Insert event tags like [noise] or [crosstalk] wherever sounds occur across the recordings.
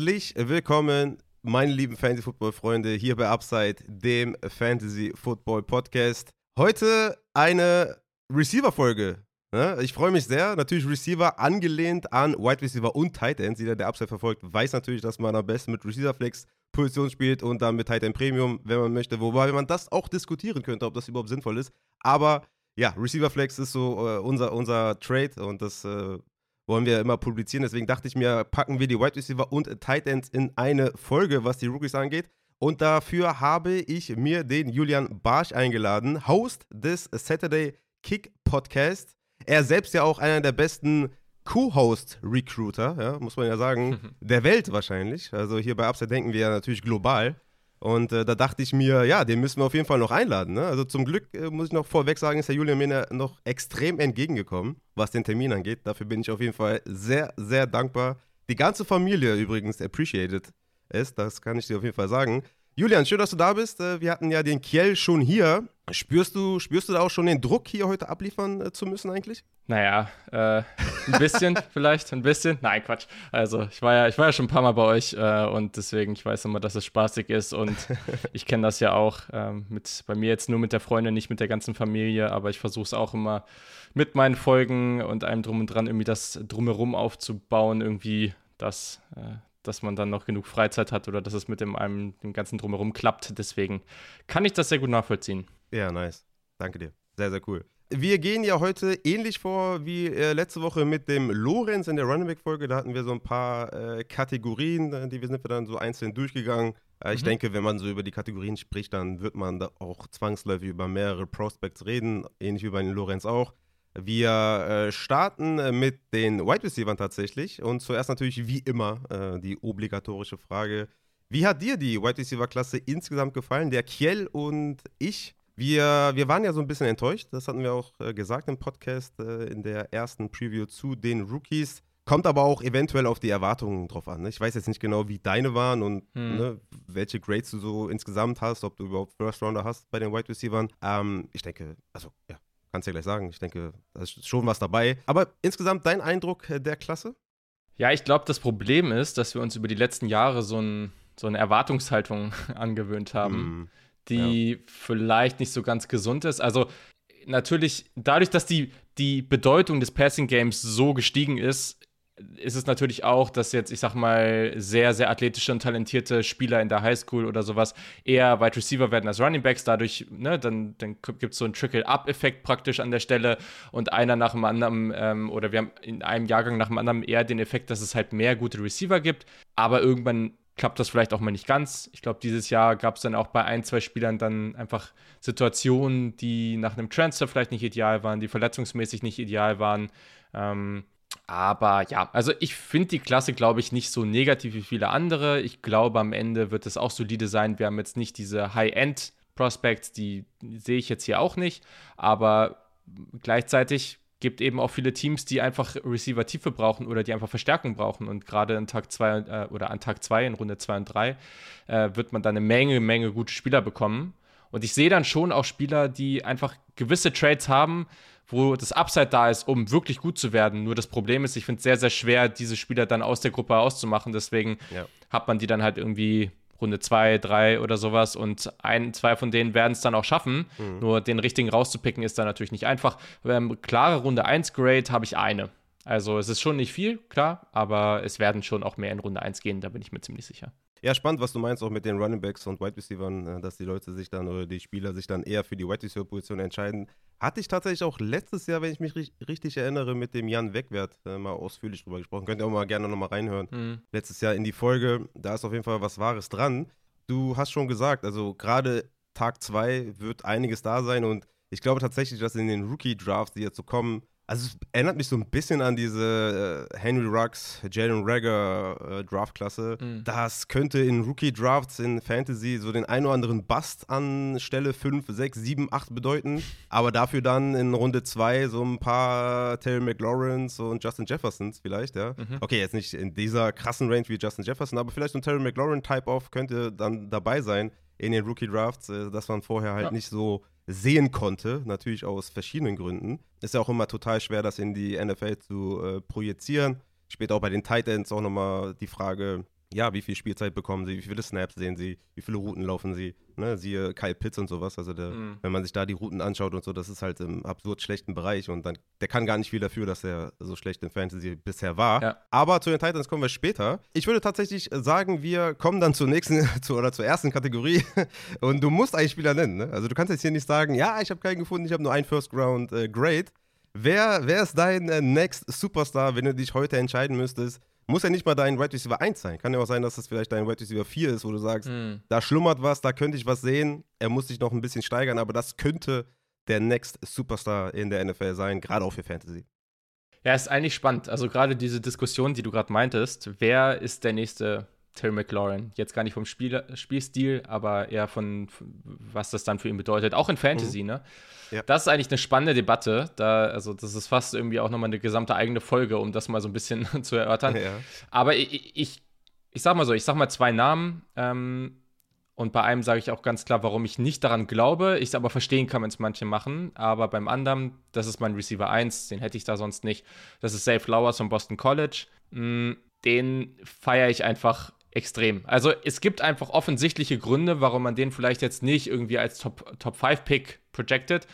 Herzlich willkommen, meine lieben Fantasy-Football-Freunde, hier bei Upside, dem Fantasy-Football-Podcast. Heute eine Receiver-Folge. Ne? Ich freue mich sehr. Natürlich Receiver angelehnt an Wide Receiver und Tight Ends. Jeder, der Upside verfolgt, weiß natürlich, dass man am besten mit Receiver Flex Position spielt und dann mit Tight End Premium, wenn man möchte. Wobei man das auch diskutieren könnte, ob das überhaupt sinnvoll ist. Aber ja, Receiver Flex ist so äh, unser, unser Trade und das äh, wollen wir immer publizieren. Deswegen dachte ich mir, packen wir die Wide Receiver und Tight Ends in eine Folge, was die Rookies angeht. Und dafür habe ich mir den Julian Barsch eingeladen, Host des Saturday Kick Podcast. Er selbst ja auch einer der besten Co-Host-Recruiter, ja, muss man ja sagen, [laughs] der Welt wahrscheinlich. Also hier bei Upside denken wir ja natürlich global. Und äh, da dachte ich mir, ja, den müssen wir auf jeden Fall noch einladen. Ne? Also zum Glück äh, muss ich noch vorweg sagen, ist der Julian mir noch extrem entgegengekommen, was den Termin angeht. Dafür bin ich auf jeden Fall sehr, sehr dankbar. Die ganze Familie übrigens appreciated es, das kann ich dir auf jeden Fall sagen. Julian, schön, dass du da bist. Äh, wir hatten ja den Kiel schon hier. Spürst du, spürst du da auch schon den Druck, hier heute abliefern äh, zu müssen eigentlich? Naja, äh, ein bisschen [laughs] vielleicht, ein bisschen. Nein, Quatsch. Also ich war ja, ich war ja schon ein paar Mal bei euch äh, und deswegen, ich weiß immer, dass es spaßig ist und [laughs] ich kenne das ja auch ähm, mit, bei mir jetzt nur mit der Freundin, nicht mit der ganzen Familie, aber ich versuche es auch immer mit meinen Folgen und allem drum und dran irgendwie das drumherum aufzubauen, irgendwie, dass, äh, dass man dann noch genug Freizeit hat oder dass es mit dem, einem, dem ganzen drumherum klappt. Deswegen kann ich das sehr gut nachvollziehen. Ja, nice. Danke dir. Sehr, sehr cool. Wir gehen ja heute ähnlich vor wie äh, letzte Woche mit dem Lorenz in der Running Back Folge. Da hatten wir so ein paar äh, Kategorien, äh, die wir sind wir dann so einzeln durchgegangen. Äh, ich mhm. denke, wenn man so über die Kategorien spricht, dann wird man da auch zwangsläufig über mehrere Prospects reden, ähnlich wie bei den Lorenz auch. Wir äh, starten äh, mit den Wide Receivers tatsächlich und zuerst natürlich wie immer die obligatorische Frage: Wie hat dir die Wide Receiver Klasse insgesamt gefallen? Der Kiel und ich wir, wir waren ja so ein bisschen enttäuscht, das hatten wir auch äh, gesagt im Podcast äh, in der ersten Preview zu den Rookies. Kommt aber auch eventuell auf die Erwartungen drauf an. Ne? Ich weiß jetzt nicht genau, wie deine waren und hm. ne, welche Grades du so insgesamt hast, ob du überhaupt First Rounder hast bei den Wide Receivers. Ähm, ich denke, also ja, kannst du ja gleich sagen. Ich denke, da ist schon was dabei. Aber insgesamt dein Eindruck äh, der Klasse? Ja, ich glaube, das Problem ist, dass wir uns über die letzten Jahre so, ein, so eine Erwartungshaltung [laughs] angewöhnt haben. Hm die ja. vielleicht nicht so ganz gesund ist. Also natürlich, dadurch, dass die, die Bedeutung des Passing Games so gestiegen ist, ist es natürlich auch, dass jetzt, ich sag mal, sehr, sehr athletische und talentierte Spieler in der Highschool oder sowas eher Wide Receiver werden als Running Backs. Dadurch, ne, dann, dann gibt es so einen Trickle-Up-Effekt praktisch an der Stelle und einer nach dem anderen, ähm, oder wir haben in einem Jahrgang nach dem anderen eher den Effekt, dass es halt mehr gute Receiver gibt. Aber irgendwann klappt das vielleicht auch mal nicht ganz. Ich glaube, dieses Jahr gab es dann auch bei ein, zwei Spielern dann einfach Situationen, die nach einem Transfer vielleicht nicht ideal waren, die verletzungsmäßig nicht ideal waren. Ähm, aber ja, also ich finde die Klasse, glaube ich, nicht so negativ wie viele andere. Ich glaube, am Ende wird es auch solide sein. Wir haben jetzt nicht diese High-End-Prospects, die sehe ich jetzt hier auch nicht. Aber gleichzeitig gibt eben auch viele Teams, die einfach Receiver-Tiefe brauchen oder die einfach Verstärkung brauchen. Und gerade an Tag 2 äh, oder an Tag 2 in Runde 2 und 3 äh, wird man dann eine Menge, Menge gute Spieler bekommen. Und ich sehe dann schon auch Spieler, die einfach gewisse Trades haben, wo das Upside da ist, um wirklich gut zu werden. Nur das Problem ist, ich finde es sehr, sehr schwer, diese Spieler dann aus der Gruppe auszumachen. Deswegen ja. hat man die dann halt irgendwie Runde 2, 3 oder sowas und ein, zwei von denen werden es dann auch schaffen. Mhm. Nur den richtigen rauszupicken ist dann natürlich nicht einfach. Ähm, klare Runde 1 Grade habe ich eine. Also es ist schon nicht viel, klar, aber es werden schon auch mehr in Runde 1 gehen, da bin ich mir ziemlich sicher. Ja, spannend, was du meinst, auch mit den Running Backs und Wide Receivers, äh, dass die Leute sich dann oder die Spieler sich dann eher für die Wide Receiver Position entscheiden. Hatte ich tatsächlich auch letztes Jahr, wenn ich mich richtig erinnere, mit dem Jan Wegwert äh, mal ausführlich drüber gesprochen. Könnt ihr auch mal gerne nochmal reinhören. Mhm. Letztes Jahr in die Folge, da ist auf jeden Fall was Wahres dran. Du hast schon gesagt, also gerade Tag 2 wird einiges da sein und ich glaube tatsächlich, dass in den Rookie-Drafts, die jetzt so kommen, also es erinnert mich so ein bisschen an diese äh, Henry Ruggs, Jalen Rager äh, Draftklasse. Mhm. Das könnte in Rookie-Drafts in Fantasy so den ein oder anderen Bust an Stelle 5, 6, 7, 8 bedeuten. [laughs] Aber dafür dann in Runde 2 so ein paar Terry McLaurens und Justin Jeffersons vielleicht, ja. Mhm. Okay, jetzt nicht in dieser krassen Range wie Justin Jefferson, aber vielleicht so ein Terry McLaurin-Type-Off könnte dann dabei sein in den Rookie-Drafts, äh, dass man vorher halt ja. nicht so sehen konnte, natürlich aus verschiedenen Gründen. Ist ja auch immer total schwer, das in die NFL zu äh, projizieren. Später auch bei den Titans auch nochmal die Frage, ja, wie viel Spielzeit bekommen sie, wie viele Snaps sehen sie, wie viele Routen laufen sie, ne, siehe Kyle Pitts und sowas, also der, mhm. wenn man sich da die Routen anschaut und so, das ist halt im absurd schlechten Bereich und dann, der kann gar nicht viel dafür, dass er so schlecht in Fantasy bisher war, ja. aber zu den Titans kommen wir später. Ich würde tatsächlich sagen, wir kommen dann zur nächsten, [laughs] zu, oder zur ersten Kategorie [laughs] und du musst eigentlich Spieler nennen, ne? also du kannst jetzt hier nicht sagen, ja, ich habe keinen gefunden, ich habe nur einen First Round äh, Grade, Wer, wer ist dein äh, Next Superstar, wenn du dich heute entscheiden müsstest? Muss ja nicht mal dein Wide Receiver 1 sein. Kann ja auch sein, dass das vielleicht dein Wide Receiver 4 ist, wo du sagst, mhm. da schlummert was, da könnte ich was sehen. Er muss sich noch ein bisschen steigern, aber das könnte der Next Superstar in der NFL sein, gerade auch für Fantasy. Ja, ist eigentlich spannend. Also gerade diese Diskussion, die du gerade meintest, wer ist der nächste Terry McLaurin. Jetzt gar nicht vom Spiel, Spielstil, aber eher von, was das dann für ihn bedeutet. Auch in Fantasy, mhm. ne? Ja. Das ist eigentlich eine spannende Debatte. Da, also, das ist fast irgendwie auch nochmal eine gesamte eigene Folge, um das mal so ein bisschen [laughs] zu erörtern. Ja. Aber ich, ich, ich sag mal so, ich sag mal zwei Namen. Ähm, und bei einem sage ich auch ganz klar, warum ich nicht daran glaube. Ich es aber verstehen kann, wenn es manche machen. Aber beim anderen, das ist mein Receiver 1, den hätte ich da sonst nicht. Das ist Safe Flowers von Boston College. Mm, den feiere ich einfach extrem. Also es gibt einfach offensichtliche Gründe, warum man den vielleicht jetzt nicht irgendwie als Top-5-Pick Top projected.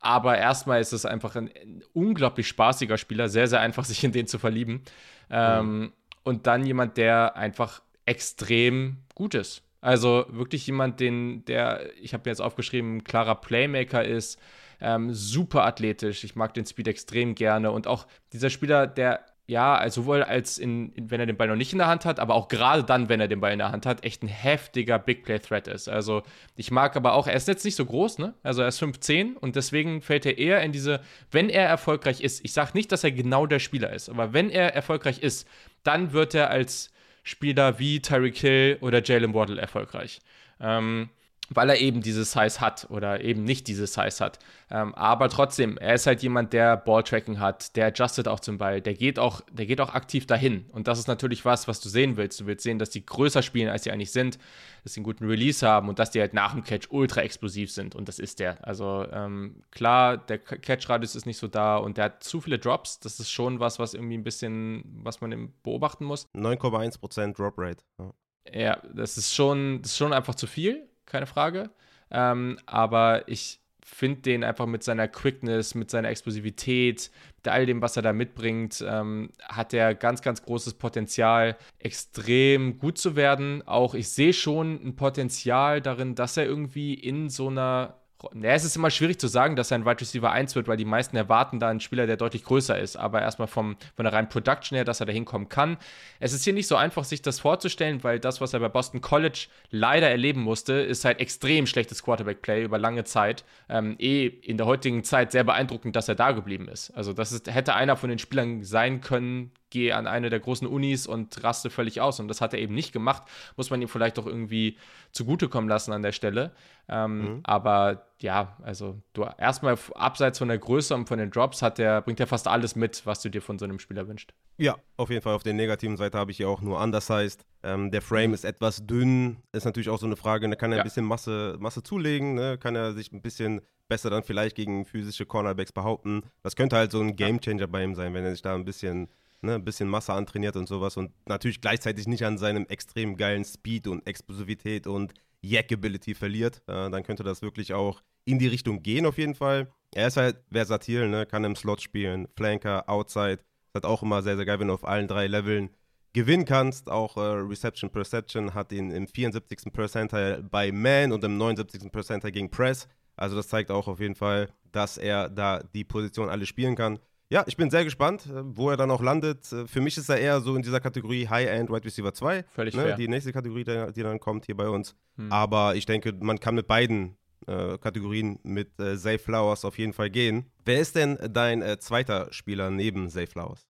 Aber erstmal ist es einfach ein, unglaublich spaßiger Spieler, sehr, sehr einfach, [laughs] sich in den zu verlieben. Ähm. Und dann jemand, der einfach extrem gut ist. Also wirklich jemand, den, der, ich habe jetzt aufgeschrieben, klarer Playmaker ist, ähm, super athletisch. Ich mag den Speed extrem gerne. Und auch dieser Spieler, der ja, also sowohl als in, wenn er den Ball noch nicht in der Hand hat, aber auch gerade dann, wenn er den Ball in der Hand hat, echt ein heftiger Big Play Threat ist. Also ich mag aber auch, er ist jetzt nicht so groß, ne? Also er ist 5'10 und deswegen fällt er eher in diese, wenn er erfolgreich ist, ich sage nicht, dass er genau der Spieler ist, aber wenn er erfolgreich ist, dann wird er als Spieler wie Tyreek Hill oder Jalen Waddle erfolgreich. Ähm, weil er eben diese Size hat oder eben nicht diese Size hat. Ähm, aber trotzdem, er ist halt jemand, der Balltracking hat, der adjustet auch zum Ball, der geht auch, der geht auch aktiv dahin. Und das ist natürlich was, was du sehen willst. Du willst sehen, dass die größer spielen, als sie eigentlich sind, dass sie einen guten Release haben und dass die halt nach dem Catch ultra explosiv sind. Und das ist der. Also ähm, klar, der Catch-Radius ist nicht so da und der hat zu viele Drops. Das ist schon was, was irgendwie ein bisschen, was man beobachten muss. 9,1% Drop Rate. Ja. Ja, das ist schon, das ist schon einfach zu viel keine Frage. Ähm, aber ich finde den einfach mit seiner Quickness, mit seiner Explosivität, mit all dem, was er da mitbringt, ähm, hat er ganz, ganz großes Potenzial, extrem gut zu werden. Auch ich sehe schon ein Potenzial darin, dass er irgendwie in so einer ja, es ist immer schwierig zu sagen, dass er ein Wide Receiver 1 wird, weil die meisten erwarten da einen Spieler, der deutlich größer ist. Aber erstmal vom, von der reinen Production her, dass er da hinkommen kann. Es ist hier nicht so einfach, sich das vorzustellen, weil das, was er bei Boston College leider erleben musste, ist halt extrem schlechtes Quarterback-Play über lange Zeit. Ähm, eh in der heutigen Zeit sehr beeindruckend, dass er da geblieben ist. Also, das ist, hätte einer von den Spielern sein können, gehe an eine der großen Unis und raste völlig aus. Und das hat er eben nicht gemacht. Muss man ihm vielleicht auch irgendwie zugutekommen lassen an der Stelle. Ähm, mhm. Aber ja, also du erstmal abseits von der Größe und von den Drops hat der, bringt er fast alles mit, was du dir von so einem Spieler wünschst. Ja, auf jeden Fall. Auf der negativen Seite habe ich ja auch nur undersized. Ähm, der Frame mhm. ist etwas dünn. Ist natürlich auch so eine Frage. Da kann er ja. ein bisschen Masse, Masse zulegen. Ne? Kann er sich ein bisschen besser dann vielleicht gegen physische Cornerbacks behaupten. Das könnte halt so ein Gamechanger bei ihm sein, wenn er sich da ein bisschen ne, ein bisschen Masse antrainiert und sowas und natürlich gleichzeitig nicht an seinem extrem geilen Speed und Explosivität und Yak-Ability verliert, äh, dann könnte das wirklich auch in die Richtung gehen auf jeden Fall. Er ist halt versatil, ne, kann im Slot spielen, Flanker, Outside, ist halt auch immer sehr, sehr geil, wenn du auf allen drei Leveln gewinnen kannst. Auch äh, Reception Perception hat ihn im 74. Percentile bei Man und im 79. Percentile gegen Press. Also das zeigt auch auf jeden Fall, dass er da die Position alle spielen kann. Ja, ich bin sehr gespannt, äh, wo er dann auch landet. Äh, für mich ist er eher so in dieser Kategorie High-End Wide Receiver 2. Völlig ne? fair. Die nächste Kategorie, die dann kommt hier bei uns. Hm. Aber ich denke, man kann mit beiden äh, Kategorien mit äh, Zay Flowers auf jeden Fall gehen. Wer ist denn dein äh, zweiter Spieler neben Zay Flowers?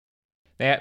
Naja,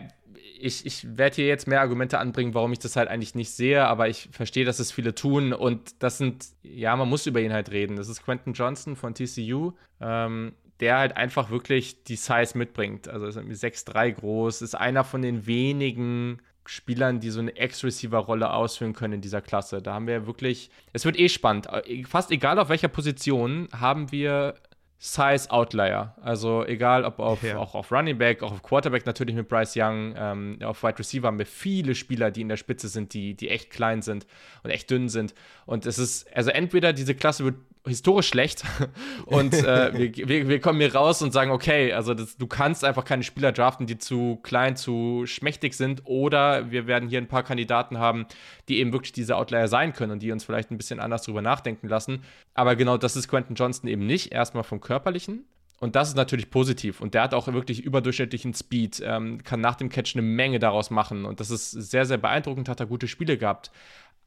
ich, ich werde hier jetzt mehr Argumente anbringen, warum ich das halt eigentlich nicht sehe, aber ich verstehe, dass es viele tun und das sind, ja, man muss über ihn halt reden. Das ist Quentin Johnson von TCU. Ähm, der halt einfach wirklich die Size mitbringt. Also ist 6'3 groß, ist einer von den wenigen Spielern, die so eine Ex-Receiver-Rolle ausführen können in dieser Klasse. Da haben wir wirklich, es wird eh spannend. Fast egal auf welcher Position haben wir Size-Outlier. Also egal, ob auf, ja. auch auf Running Back, auch auf Quarterback natürlich mit Bryce Young, ähm, auf Wide Receiver haben wir viele Spieler, die in der Spitze sind, die, die echt klein sind und echt dünn sind. Und es ist, also entweder diese Klasse wird historisch schlecht [laughs] und äh, wir, wir, wir, kommen hier raus und sagen, okay, also das, du kannst einfach keine Spieler draften, die zu klein, zu schmächtig sind oder wir werden hier ein paar Kandidaten haben, die eben wirklich diese Outlier sein können und die uns vielleicht ein bisschen anders drüber nachdenken lassen. Aber genau das ist Quentin Johnston eben nicht, erstmal vom Körperlichen. Und das ist natürlich positiv. Und der hat auch wirklich überdurchschnittlichen Speed, ähm, kann nach dem Catch eine Menge daraus machen. Und das ist sehr, sehr beeindruckend, hat er gute Spiele gehabt.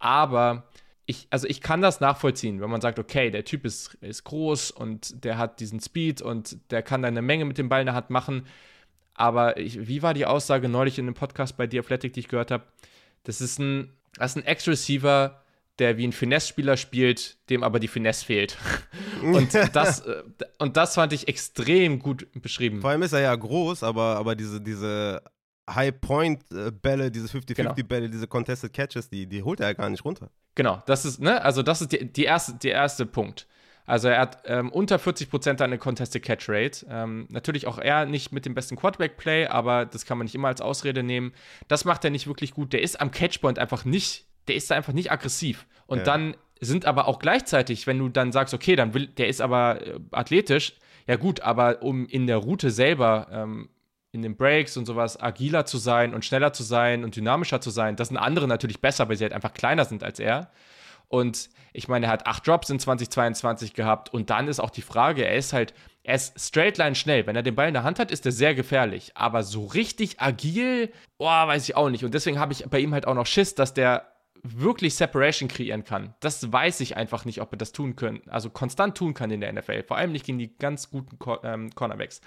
Aber ich, also ich kann das nachvollziehen, wenn man sagt, okay, der Typ ist, ist groß und der hat diesen Speed und der kann da eine Menge mit dem Ball in der Hand machen. Aber ich, wie war die Aussage neulich in dem Podcast bei The Athletic, die ich gehört habe? Das ist ein, das ist ein Ex-Receiver, der wie ein Finesse-Spieler spielt, dem aber die Finesse fehlt. [laughs] und, das, äh, und das fand ich extrem gut beschrieben. Vor allem ist er ja groß, aber, aber diese, diese High-Point-Bälle, diese 50-50-Bälle, genau. diese Contested Catches, die, die holt er ja gar nicht runter. Genau, das ist, ne, also das ist die, die erste, der erste Punkt. Also er hat ähm, unter 40% eine Contested Catch Rate. Ähm, natürlich auch er nicht mit dem besten Quarterback Play, aber das kann man nicht immer als Ausrede nehmen. Das macht er nicht wirklich gut. Der ist am Catchpoint einfach nicht, der ist da einfach nicht aggressiv. Und ja. dann sind aber auch gleichzeitig, wenn du dann sagst, okay, dann will, der ist aber äh, athletisch, ja gut, aber um in der Route selber ähm, in den Breaks und sowas agiler zu sein und schneller zu sein und dynamischer zu sein. Das sind andere natürlich besser, weil sie halt einfach kleiner sind als er. Und ich meine, er hat acht Drops in 2022 gehabt. Und dann ist auch die Frage, er ist halt, er ist straightline schnell. Wenn er den Ball in der Hand hat, ist er sehr gefährlich. Aber so richtig agil, oh, weiß ich auch nicht. Und deswegen habe ich bei ihm halt auch noch Schiss, dass der wirklich Separation kreieren kann. Das weiß ich einfach nicht, ob er das tun können, also konstant tun kann in der NFL. Vor allem nicht gegen die ganz guten Co ähm, Cornerbacks.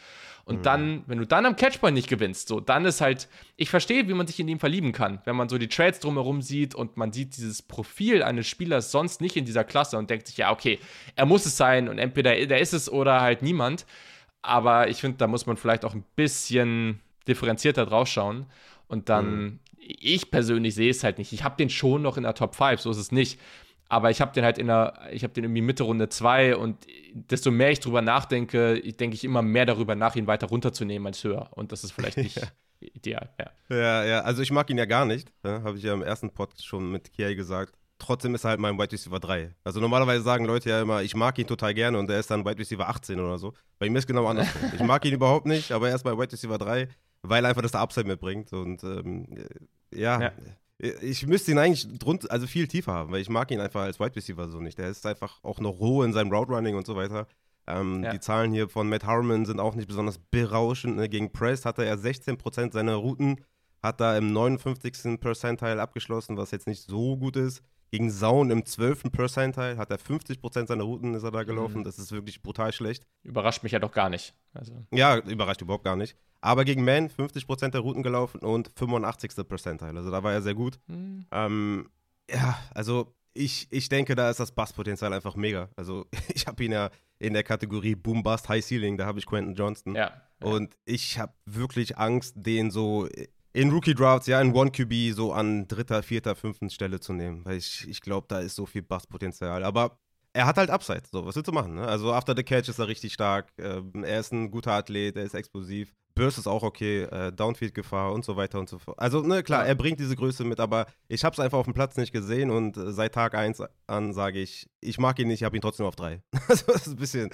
Und mhm. dann, wenn du dann am Catchpoint nicht gewinnst, so, dann ist halt, ich verstehe, wie man sich in ihm verlieben kann, wenn man so die Trades drumherum sieht und man sieht dieses Profil eines Spielers sonst nicht in dieser Klasse und denkt sich, ja, okay, er muss es sein und entweder der ist es oder halt niemand. Aber ich finde, da muss man vielleicht auch ein bisschen differenzierter draufschauen und dann mhm ich persönlich sehe es halt nicht. Ich habe den schon noch in der Top 5, so ist es nicht. Aber ich habe den halt in der, ich habe den irgendwie Mitte Runde 2 und desto mehr ich drüber nachdenke, denke ich immer mehr darüber nach, ihn weiter runterzunehmen als höher. Und das ist vielleicht [laughs] nicht ja. ideal, ja. Ja, ja, also ich mag ihn ja gar nicht, ja, habe ich ja im ersten Pod schon mit Kiai gesagt. Trotzdem ist er halt mein Wide Receiver 3. Also normalerweise sagen Leute ja immer, ich mag ihn total gerne und er ist dann Wide Receiver 18 oder so. Bei mir ist genau andersrum. ich mag ihn [laughs] überhaupt nicht, aber er ist mein Wide Receiver 3 weil einfach das der Upside mitbringt. Und ähm, ja, ja, ich müsste ihn eigentlich drunter, also viel tiefer haben, weil ich mag ihn einfach als Wide Receiver so nicht. Der ist einfach auch noch roh in seinem Route Running und so weiter. Ähm, ja. Die Zahlen hier von Matt Harmon sind auch nicht besonders berauschend. Ne? Gegen Press hatte er 16% seiner Routen, hat da im 59. Percentile abgeschlossen, was jetzt nicht so gut ist. Gegen Zaun im 12. Percentile hat er 50% seiner Routen ist er da gelaufen. Mhm. Das ist wirklich brutal schlecht. Überrascht mich ja doch gar nicht. Also. Ja, überrascht überhaupt gar nicht. Aber gegen Man 50% der Routen gelaufen und 85. Percentile. Also da war er sehr gut. Mhm. Ähm, ja, also ich, ich denke, da ist das Basspotenzial einfach mega. Also [laughs] ich habe ihn ja in der Kategorie Boom Bust High Ceiling, da habe ich Quentin Johnston. Ja. ja. Und ich habe wirklich Angst, den so in Rookie Drafts, ja, in One QB so an dritter, vierter, fünften Stelle zu nehmen. Weil ich, ich glaube, da ist so viel Basspotenzial. Aber er hat halt Upside. So, was willst du machen? Ne? Also after the catch ist er richtig stark. Ähm, er ist ein guter Athlet, er ist explosiv. Burst ist auch okay, äh, Downfield-Gefahr und so weiter und so fort. Also, ne, klar, er bringt diese Größe mit, aber ich habe es einfach auf dem Platz nicht gesehen und äh, seit Tag 1 an sage ich, ich mag ihn nicht, ich habe ihn trotzdem auf 3. also, [laughs] das ist ein bisschen,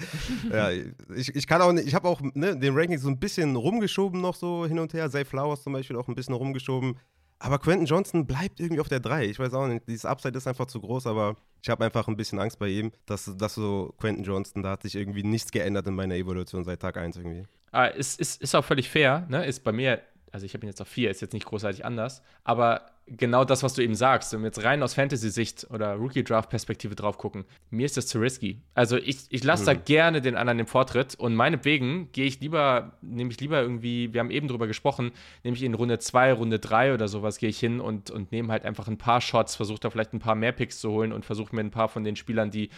ja, ich, ich kann auch nicht, ich habe auch ne, den Ranking so ein bisschen rumgeschoben noch so hin und her. Zay Flowers zum Beispiel auch ein bisschen rumgeschoben. Aber Quentin Johnson bleibt irgendwie auf der 3. Ich weiß auch nicht, dieses Upside ist einfach zu groß, aber ich habe einfach ein bisschen Angst bei ihm, dass, dass so Quentin Johnston, da hat sich irgendwie nichts geändert in meiner Evolution seit Tag 1 irgendwie. Ah, ist, ist, ist auch völlig fair, ne? Ist bei mir, also ich habe ihn jetzt auf 4, ist jetzt nicht großartig anders, aber genau das, was du eben sagst, wenn wir jetzt rein aus Fantasy-Sicht oder Rookie-Draft-Perspektive drauf gucken, mir ist das zu risky. Also ich, ich lasse mhm. da gerne den anderen den Vortritt und meinetwegen gehe ich lieber, nehme ich lieber irgendwie, wir haben eben drüber gesprochen, nehme ich in Runde 2, Runde 3 oder sowas, gehe ich hin und, und nehme halt einfach ein paar Shots, versuche da vielleicht ein paar mehr Picks zu holen und versuche mir ein paar von den Spielern, die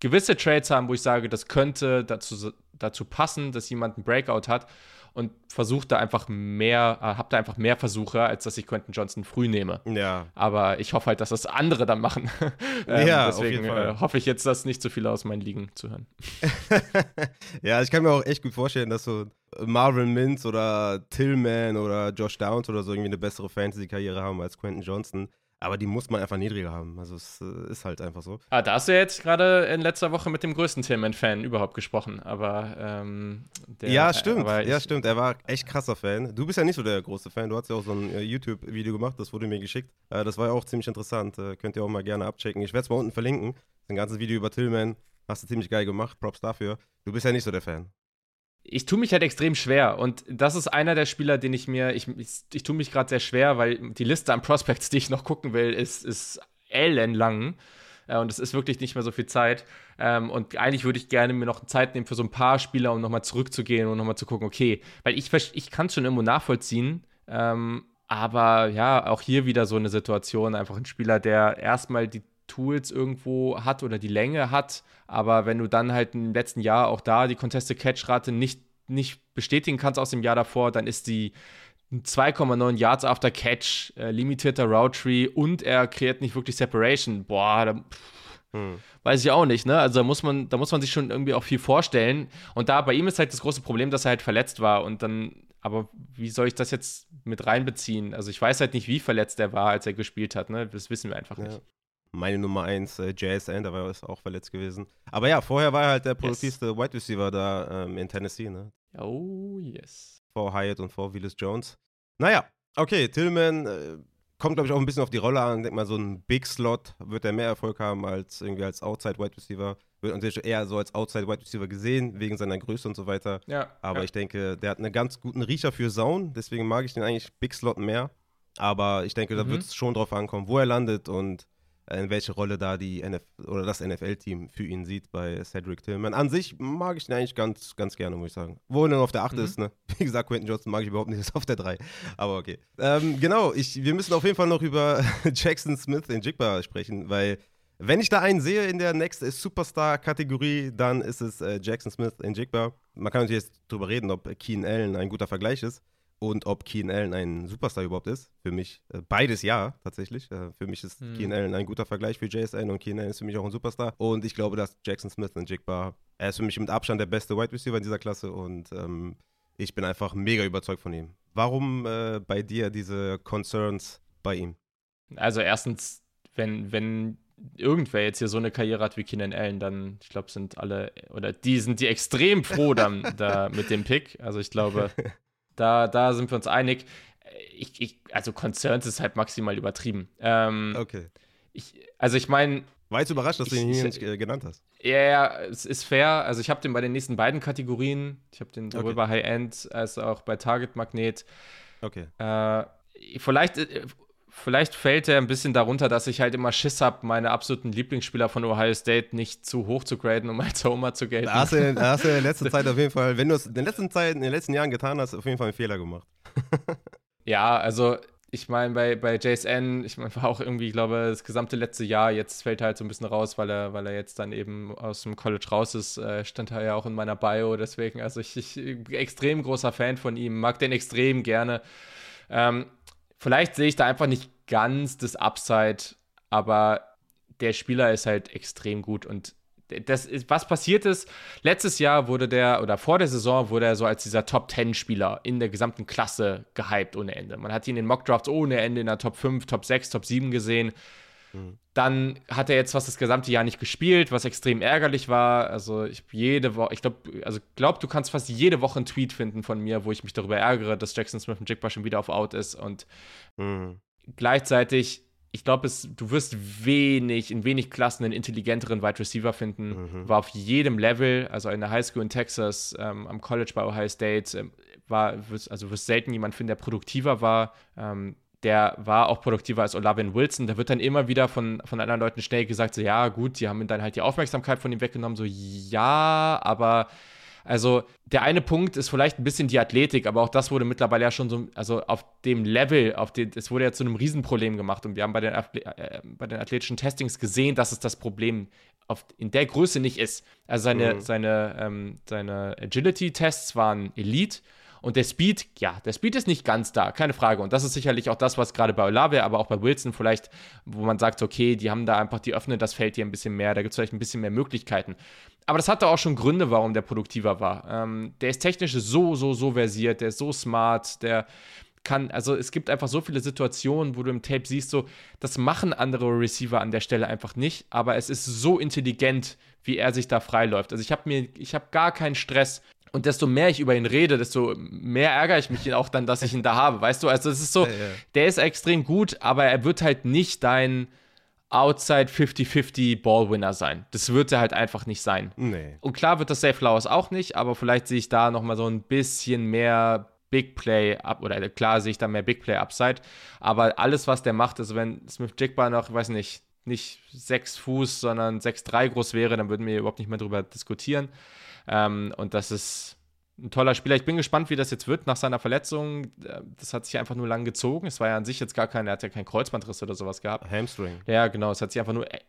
gewisse Trades haben, wo ich sage, das könnte dazu, dazu passen, dass jemand einen Breakout hat und versuche da einfach mehr, äh, habe da einfach mehr Versuche, als dass ich Quentin Johnson früh nehme. Ja. Aber ich hoffe halt, dass das andere dann machen. [laughs] ähm, ja, deswegen äh, hoffe ich jetzt, dass nicht so viele aus meinen Ligen zu hören. [laughs] ja, ich kann mir auch echt gut vorstellen, dass so Marvin Mintz oder Tillman oder Josh Downs oder so irgendwie eine bessere Fantasy-Karriere haben als Quentin Johnson. Aber die muss man einfach niedriger haben. Also es äh, ist halt einfach so. Ah, da hast du jetzt gerade in letzter Woche mit dem größten Tillman-Fan überhaupt gesprochen. Aber ähm, der, Ja, stimmt. Aber ja, stimmt. Er war echt krasser Fan. Du bist ja nicht so der große Fan. Du hast ja auch so ein äh, YouTube-Video gemacht, das wurde mir geschickt. Äh, das war ja auch ziemlich interessant. Äh, könnt ihr auch mal gerne abchecken. Ich werde es mal unten verlinken. Ein ganzes Video über Tillman. Hast du ziemlich geil gemacht. Props dafür. Du bist ja nicht so der Fan ich tue mich halt extrem schwer und das ist einer der Spieler, den ich mir, ich, ich, ich tue mich gerade sehr schwer, weil die Liste an Prospects, [laughs] die ich noch gucken will, ist, ist ellenlang äh, und es ist wirklich nicht mehr so viel Zeit. Ähm, und eigentlich würde ich gerne mir noch Zeit nehmen für so ein paar Spieler, um nochmal zurückzugehen und nochmal zu gucken, okay, weil ich, ich kann es schon irgendwo nachvollziehen, ähm, aber ja, auch hier wieder so eine Situation, einfach ein Spieler, der erstmal die Tools irgendwo hat oder die Länge hat. Aber wenn du dann halt im letzten Jahr auch da die Contested Catch-Rate nicht, nicht bestätigen kannst aus dem Jahr davor, dann ist die 2,9 Yards after Catch, äh, limitierter Route Tree und er kreiert nicht wirklich Separation. Boah, da, hm. weiß ich auch nicht, ne? Also da muss man, da muss man sich schon irgendwie auch viel vorstellen. Und da bei ihm ist halt das große Problem, dass er halt verletzt war und dann, aber wie soll ich das jetzt mit reinbeziehen? Also ich weiß halt nicht, wie verletzt er war, als er gespielt hat, ne? Das wissen wir einfach ja. Meine Nummer 1, äh, JSN, da war er auch verletzt gewesen. Aber ja, vorher war er halt der produktivste yes. Wide Receiver da ähm, in Tennessee, ne? Oh, yes. Vor Hyatt und vor Willis Jones. Naja, okay, Tillman äh, kommt, glaube ich, auch ein bisschen auf die Rolle an. Ich denke mal, so ein Big Slot wird er mehr Erfolg haben als irgendwie als Outside Wide Receiver. Wird natürlich eher so als Outside Wide Receiver gesehen, wegen seiner Größe und so weiter. Ja. Aber ja. ich denke, der hat einen ganz guten Riecher für Zone, deswegen mag ich den eigentlich Big Slot mehr. Aber ich denke, da mhm. wird es schon drauf ankommen, wo er landet und in welche Rolle da die NF oder das NFL-Team für ihn sieht bei Cedric Tillman. An sich mag ich ihn eigentlich ganz, ganz gerne, muss ich sagen. Wo er dann auf der 8 mhm. ist, ne? [laughs] Wie gesagt, Quentin Johnson mag ich überhaupt nicht, [laughs] ist auf der 3. Aber okay. Ähm, genau, ich, wir müssen auf jeden Fall noch über [laughs] Jackson Smith in Jigba sprechen, weil wenn ich da einen sehe in der Next Superstar-Kategorie, dann ist es äh, Jackson Smith in Jigba. Man kann natürlich jetzt drüber reden, ob Keen Allen ein guter Vergleich ist und ob Keen Allen ein Superstar überhaupt ist. Für mich äh, beides ja, tatsächlich. Äh, für mich ist hm. Keen Allen ein guter Vergleich für JSN und Keen Allen ist für mich auch ein Superstar. Und ich glaube, dass Jackson Smith und Jigba, er ist für mich mit Abstand der beste Wide Receiver in dieser Klasse und ähm, ich bin einfach mega überzeugt von ihm. Warum äh, bei dir diese Concerns bei ihm? Also erstens, wenn, wenn irgendwer jetzt hier so eine Karriere hat wie Keenan Allen, dann, ich glaube, sind alle, oder die sind die extrem froh dann [laughs] da mit dem Pick. Also ich glaube, [laughs] Da, da sind wir uns einig. Ich, ich, also Concerns ist halt maximal übertrieben. Ähm, okay. Ich, also ich meine. War jetzt überrascht, dass ich, du ihn hier nicht äh, genannt hast. Ja, ja, es ist fair. Also ich habe den bei den nächsten beiden Kategorien. Ich habe den sowohl okay. bei High End als auch bei Target Magnet. Okay. Äh, vielleicht äh, Vielleicht fällt er ein bisschen darunter, dass ich halt immer Schiss habe, meine absoluten Lieblingsspieler von Ohio State nicht zu hoch zu graden, um als Homer zu gelten. Da hast du, da hast du in der letzten [laughs] Zeit auf jeden Fall, wenn du es in, der letzten Zeit, in den letzten Jahren getan hast, auf jeden Fall einen Fehler gemacht. [laughs] ja, also ich meine, bei, bei JSN, ich meine, war auch irgendwie, ich glaube, das gesamte letzte Jahr, jetzt fällt er halt so ein bisschen raus, weil er, weil er jetzt dann eben aus dem College raus ist, äh, stand er ja auch in meiner Bio, deswegen, also ich, ich extrem großer Fan von ihm, mag den extrem gerne. Ähm, Vielleicht sehe ich da einfach nicht ganz das Upside, aber der Spieler ist halt extrem gut und das ist, was passiert ist, letztes Jahr wurde der, oder vor der Saison wurde er so als dieser Top-10-Spieler in der gesamten Klasse gehypt ohne Ende. Man hat ihn in den Mock-Drafts ohne Ende in der Top 5, Top 6, Top 7 gesehen. Dann hat er jetzt fast das gesamte Jahr nicht gespielt, was extrem ärgerlich war. Also ich jede Woche, ich glaube, also glaub, du kannst fast jede Woche einen Tweet finden von mir, wo ich mich darüber ärgere, dass Jackson Smith und Jigba schon wieder auf Out ist. Und mhm. gleichzeitig, ich glaube, du wirst wenig, in wenig Klassen einen intelligenteren Wide Receiver finden. Mhm. War auf jedem Level, also in der Highschool in Texas, ähm, am College bei Ohio State, ähm, war, also wirst selten jemand finden, der produktiver war. Ähm, der war auch produktiver als Olavin Wilson. Da wird dann immer wieder von, von anderen Leuten schnell gesagt, so ja, gut, die haben dann halt die Aufmerksamkeit von ihm weggenommen, so ja, aber also der eine Punkt ist vielleicht ein bisschen die Athletik, aber auch das wurde mittlerweile ja schon so, also auf dem Level, auf den, es wurde ja zu einem Riesenproblem gemacht und wir haben bei den, äh, bei den athletischen Testings gesehen, dass es das Problem auf, in der Größe nicht ist. Also seine, mhm. seine, ähm, seine Agility-Tests waren Elite Und der Speed, ja, der Speed ist nicht ganz da, keine Frage. Und das ist sicherlich auch das, was gerade bei Olave, aber auch bei Wilson vielleicht, wo man sagt, okay, die haben da einfach, die öffnen das Feld hier ein bisschen mehr, da gibt es vielleicht ein bisschen mehr Möglichkeiten. Aber das hatte auch schon Gründe, warum der produktiver war. Ähm, der ist technisch so, so, so versiert, der ist so smart, der kann, also es gibt einfach so viele Situationen, wo du im Tape siehst, so, das machen andere Receiver an der Stelle einfach nicht, aber es ist so intelligent, wie er sich da freiläuft. Also ich habe mir, ich habe gar keinen Stress. Und desto mehr ich über ihn rede, desto mehr ärgere ich mich auch dann, dass ich ihn da habe. Weißt du, also es ist so, ja, ja. der ist extrem gut, aber er wird halt nicht dein Outside 50-50 Ballwinner sein. Das wird er halt einfach nicht sein. Nee. Und klar wird das Safe Flowers auch nicht, aber vielleicht sehe ich da nochmal so ein bisschen mehr Big Play ab, oder klar sehe ich da mehr Big Play Upside, aber alles, was der macht, also wenn Smith Jigba noch, weiß nicht, nicht 6 Fuß, sondern 6'3 groß wäre, dann würden wir überhaupt nicht mehr drüber diskutieren. Ähm, und das ist ein toller Spieler. Ich bin gespannt, wie das jetzt wird nach seiner Verletzung. Äh, das hat sich einfach nur lang gezogen. Es war ja an sich jetzt gar kein, er hat ja keinen Kreuzbandriss oder sowas gehabt. Hamstring. Ja, genau. Es hat sich einfach nur äh,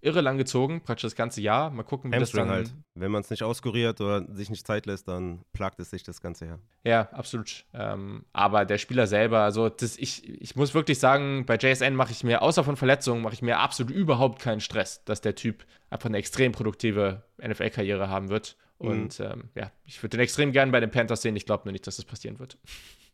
irre lang gezogen, praktisch das ganze Jahr. Mal gucken, wie Hamstring das dann... halt. Wenn man es nicht auskuriert oder sich nicht Zeit lässt, dann plagt es sich das ganze Jahr. Ja, absolut. Ähm, aber der Spieler selber, also das, ich, ich muss wirklich sagen, bei JSN mache ich mir, außer von Verletzungen, mache ich mir absolut überhaupt keinen Stress, dass der Typ einfach eine extrem produktive NFL-Karriere haben wird. Mhm. Und mhm. ähm, ja, ich würde den extrem gerne bei den Panthers sehen. Ich glaube nur nicht, dass das passieren wird.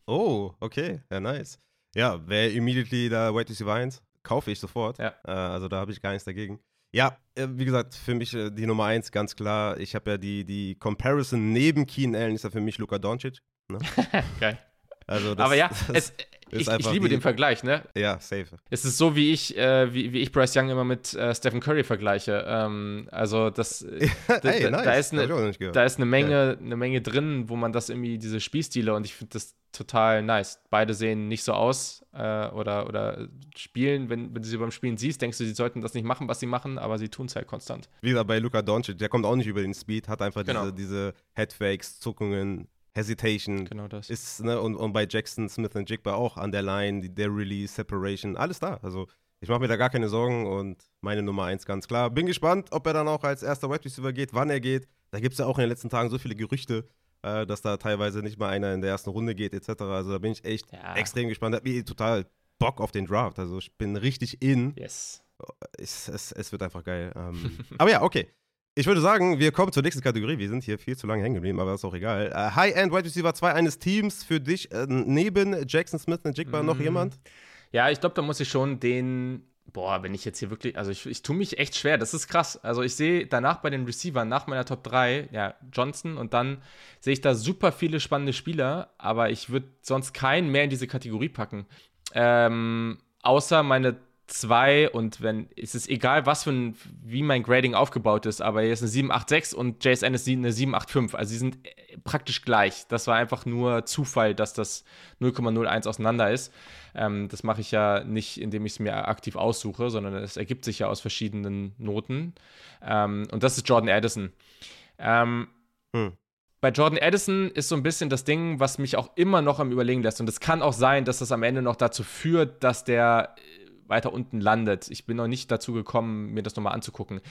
Oh, okay. Ja, nice. Ja, wer immediately da Wait Receiver 1, kaufe ich sofort. Ja. Äh, also da habe ich gar nichts dagegen. Ja, äh, wie gesagt, für mich äh, die Nummer 1, ganz klar. Ich habe ja die, die Comparison neben Keen Allen ist ja für mich Luka Doncic. Ne? [laughs] Geil. Also das, Aber ja, [laughs] es, ich, ich, liebe den Vergleich, ne? Ja, safe. Es ist so, wie ich, äh, wie, wie ich Bryce Young immer mit äh, Stephen Curry vergleiche. Ähm, also das, [laughs] äh, hey, nice. da, ist eine, da ist eine Menge, eine Menge drin, wo man das irgendwie, diese Spielstile und ich finde das total nice. Beide sehen nicht so aus äh, oder, oder spielen, wenn, wenn du sie beim Spielen siehst, denkst du, sie sollten das nicht machen, was sie machen, aber sie tun es halt konstant. Wie gesagt, bei Luka Doncic, der kommt auch nicht über den Speed, hat einfach genau. diese, diese Headfakes, Zuckungen, Hesitation. Genau das. Ist, ne, und, und bei Jackson, Smith und Jigba auch an der Line, der Release, Separation, alles da. Also ich mache mir da gar keine Sorgen und meine Nummer eins ganz klar. Bin gespannt, ob er dann auch als erster Wide Receiver geht, wann er geht. Da gibt es ja auch in den letzten Tagen so viele Gerüchte, äh, dass da teilweise nicht mal einer in der ersten Runde geht, etc. Also da bin ich echt ja. extrem gespannt. Da habe ich total Bock auf den Draft. Also ich bin richtig in. Yes. Es, es, es wird einfach geil. Ähm, [laughs] aber ja, okay. Ich würde sagen, wir kommen zur nächsten Kategorie. Wir sind hier viel zu lange hängen geblieben, aber ist auch egal. Uh, High-End Wide Receiver 2 eines Teams für dich uh, neben Jackson Smith und Jigba mm. noch jemand? Ja, ich glaube, da muss ich schon den. Boah, wenn ich jetzt hier wirklich. Also, ich, ich tue mich echt schwer. Das ist krass. Also, ich sehe danach bei den Receivern, nach meiner Top 3, ja, Johnson und dann sehe ich da super viele spannende Spieler, aber ich würde sonst keinen mehr in diese Kategorie packen. Ähm, außer meine zwei und wenn, es ist egal, was für ein, wie mein Grading aufgebaut ist, aber hier ist eine 786 und JSN ist eine 785. Also sie sind äh, praktisch gleich. Das war einfach nur Zufall, dass das 0,01 auseinander ist. Ähm, das mache ich ja nicht, indem ich es mir aktiv aussuche, sondern es ergibt sich ja aus verschiedenen Noten. Ähm, und das ist Jordan Addison. Ähm, hm. Bei Jordan Addison ist so ein bisschen das Ding, was mich auch immer noch am Überlegen lässt. Und es kann auch sein, dass das am Ende noch dazu führt, dass der weiter unten landet. Ich bin noch nicht dazu gekommen, mir das nochmal anzugucken.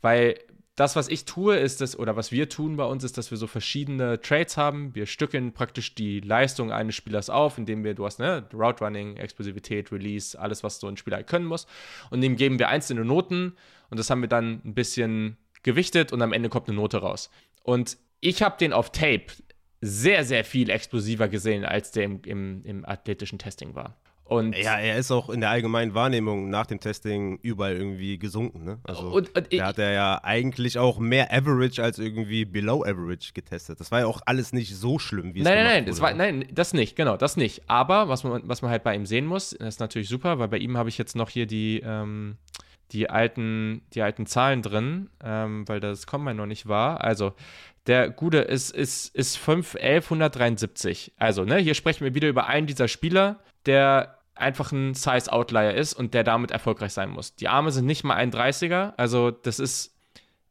Weil das, was ich tue, ist das, oder was wir tun bei uns, ist, dass wir so verschiedene Trades haben. Wir stückeln praktisch die Leistung eines Spielers auf, indem wir, du hast, ne, Route Running, Explosivität, Release, alles, was so ein Spieler können muss. Und dem geben wir einzelne Noten und das haben wir dann ein bisschen gewichtet und am Ende kommt eine Note raus. Und ich habe den auf Tape sehr, sehr viel explosiver gesehen, als der im, im, im athletischen Testing war. Und ja, er ist auch in der allgemeinen Wahrnehmung nach dem Testing überall irgendwie gesunken. Ne? Also und, und, da hat er ja eigentlich auch mehr Average als irgendwie Below Average getestet. Das war ja auch alles nicht so schlimm, wie es nein, nein, nein, das war, nein, das nicht, genau, das nicht. Aber was man, was man halt bei ihm sehen muss, das ist natürlich super, weil bei ihm habe ich jetzt noch hier die, ähm, die, alten, die alten Zahlen drin, ähm, weil das Combine noch nicht war. Also der Gute ist, ist, ist 5, 1173. Also, ne, hier sprechen wir wieder über einen dieser Spieler, der einfach ein Size-Outlier ist und der damit erfolgreich sein muss. Die Arme sind nicht mal ein 30er, also das ist,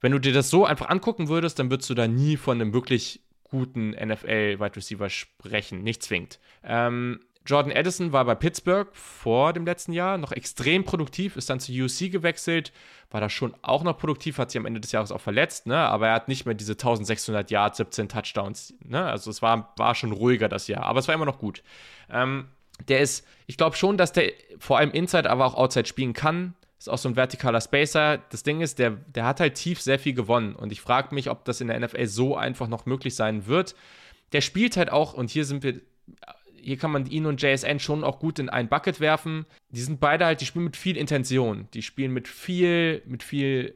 wenn du dir das so einfach angucken würdest, dann würdest du da nie von einem wirklich guten NFL-Wide Receiver sprechen, nicht zwingend. Ähm, Jordan Addison war bei Pittsburgh vor dem letzten Jahr noch extrem produktiv, ist dann zu UC gewechselt, war da schon auch noch produktiv, hat sich am Ende des Jahres auch verletzt, ne? aber er hat nicht mehr diese 1600 Yards, 17 Touchdowns. Ne? Also es war, war schon ruhiger das Jahr, aber es war immer noch gut. Ähm, der ist, ich glaube schon, dass der vor allem Inside, aber auch Outside spielen kann. Ist auch so ein vertikaler Spacer. Das Ding ist, der, der hat halt tief sehr viel gewonnen. Und ich frage mich, ob das in der NFL so einfach noch möglich sein wird. Der spielt halt auch, und hier sind wir, hier kann man ihn und JSN schon auch gut in ein Bucket werfen. Die sind beide halt, die spielen mit viel Intention. Die spielen mit viel, mit viel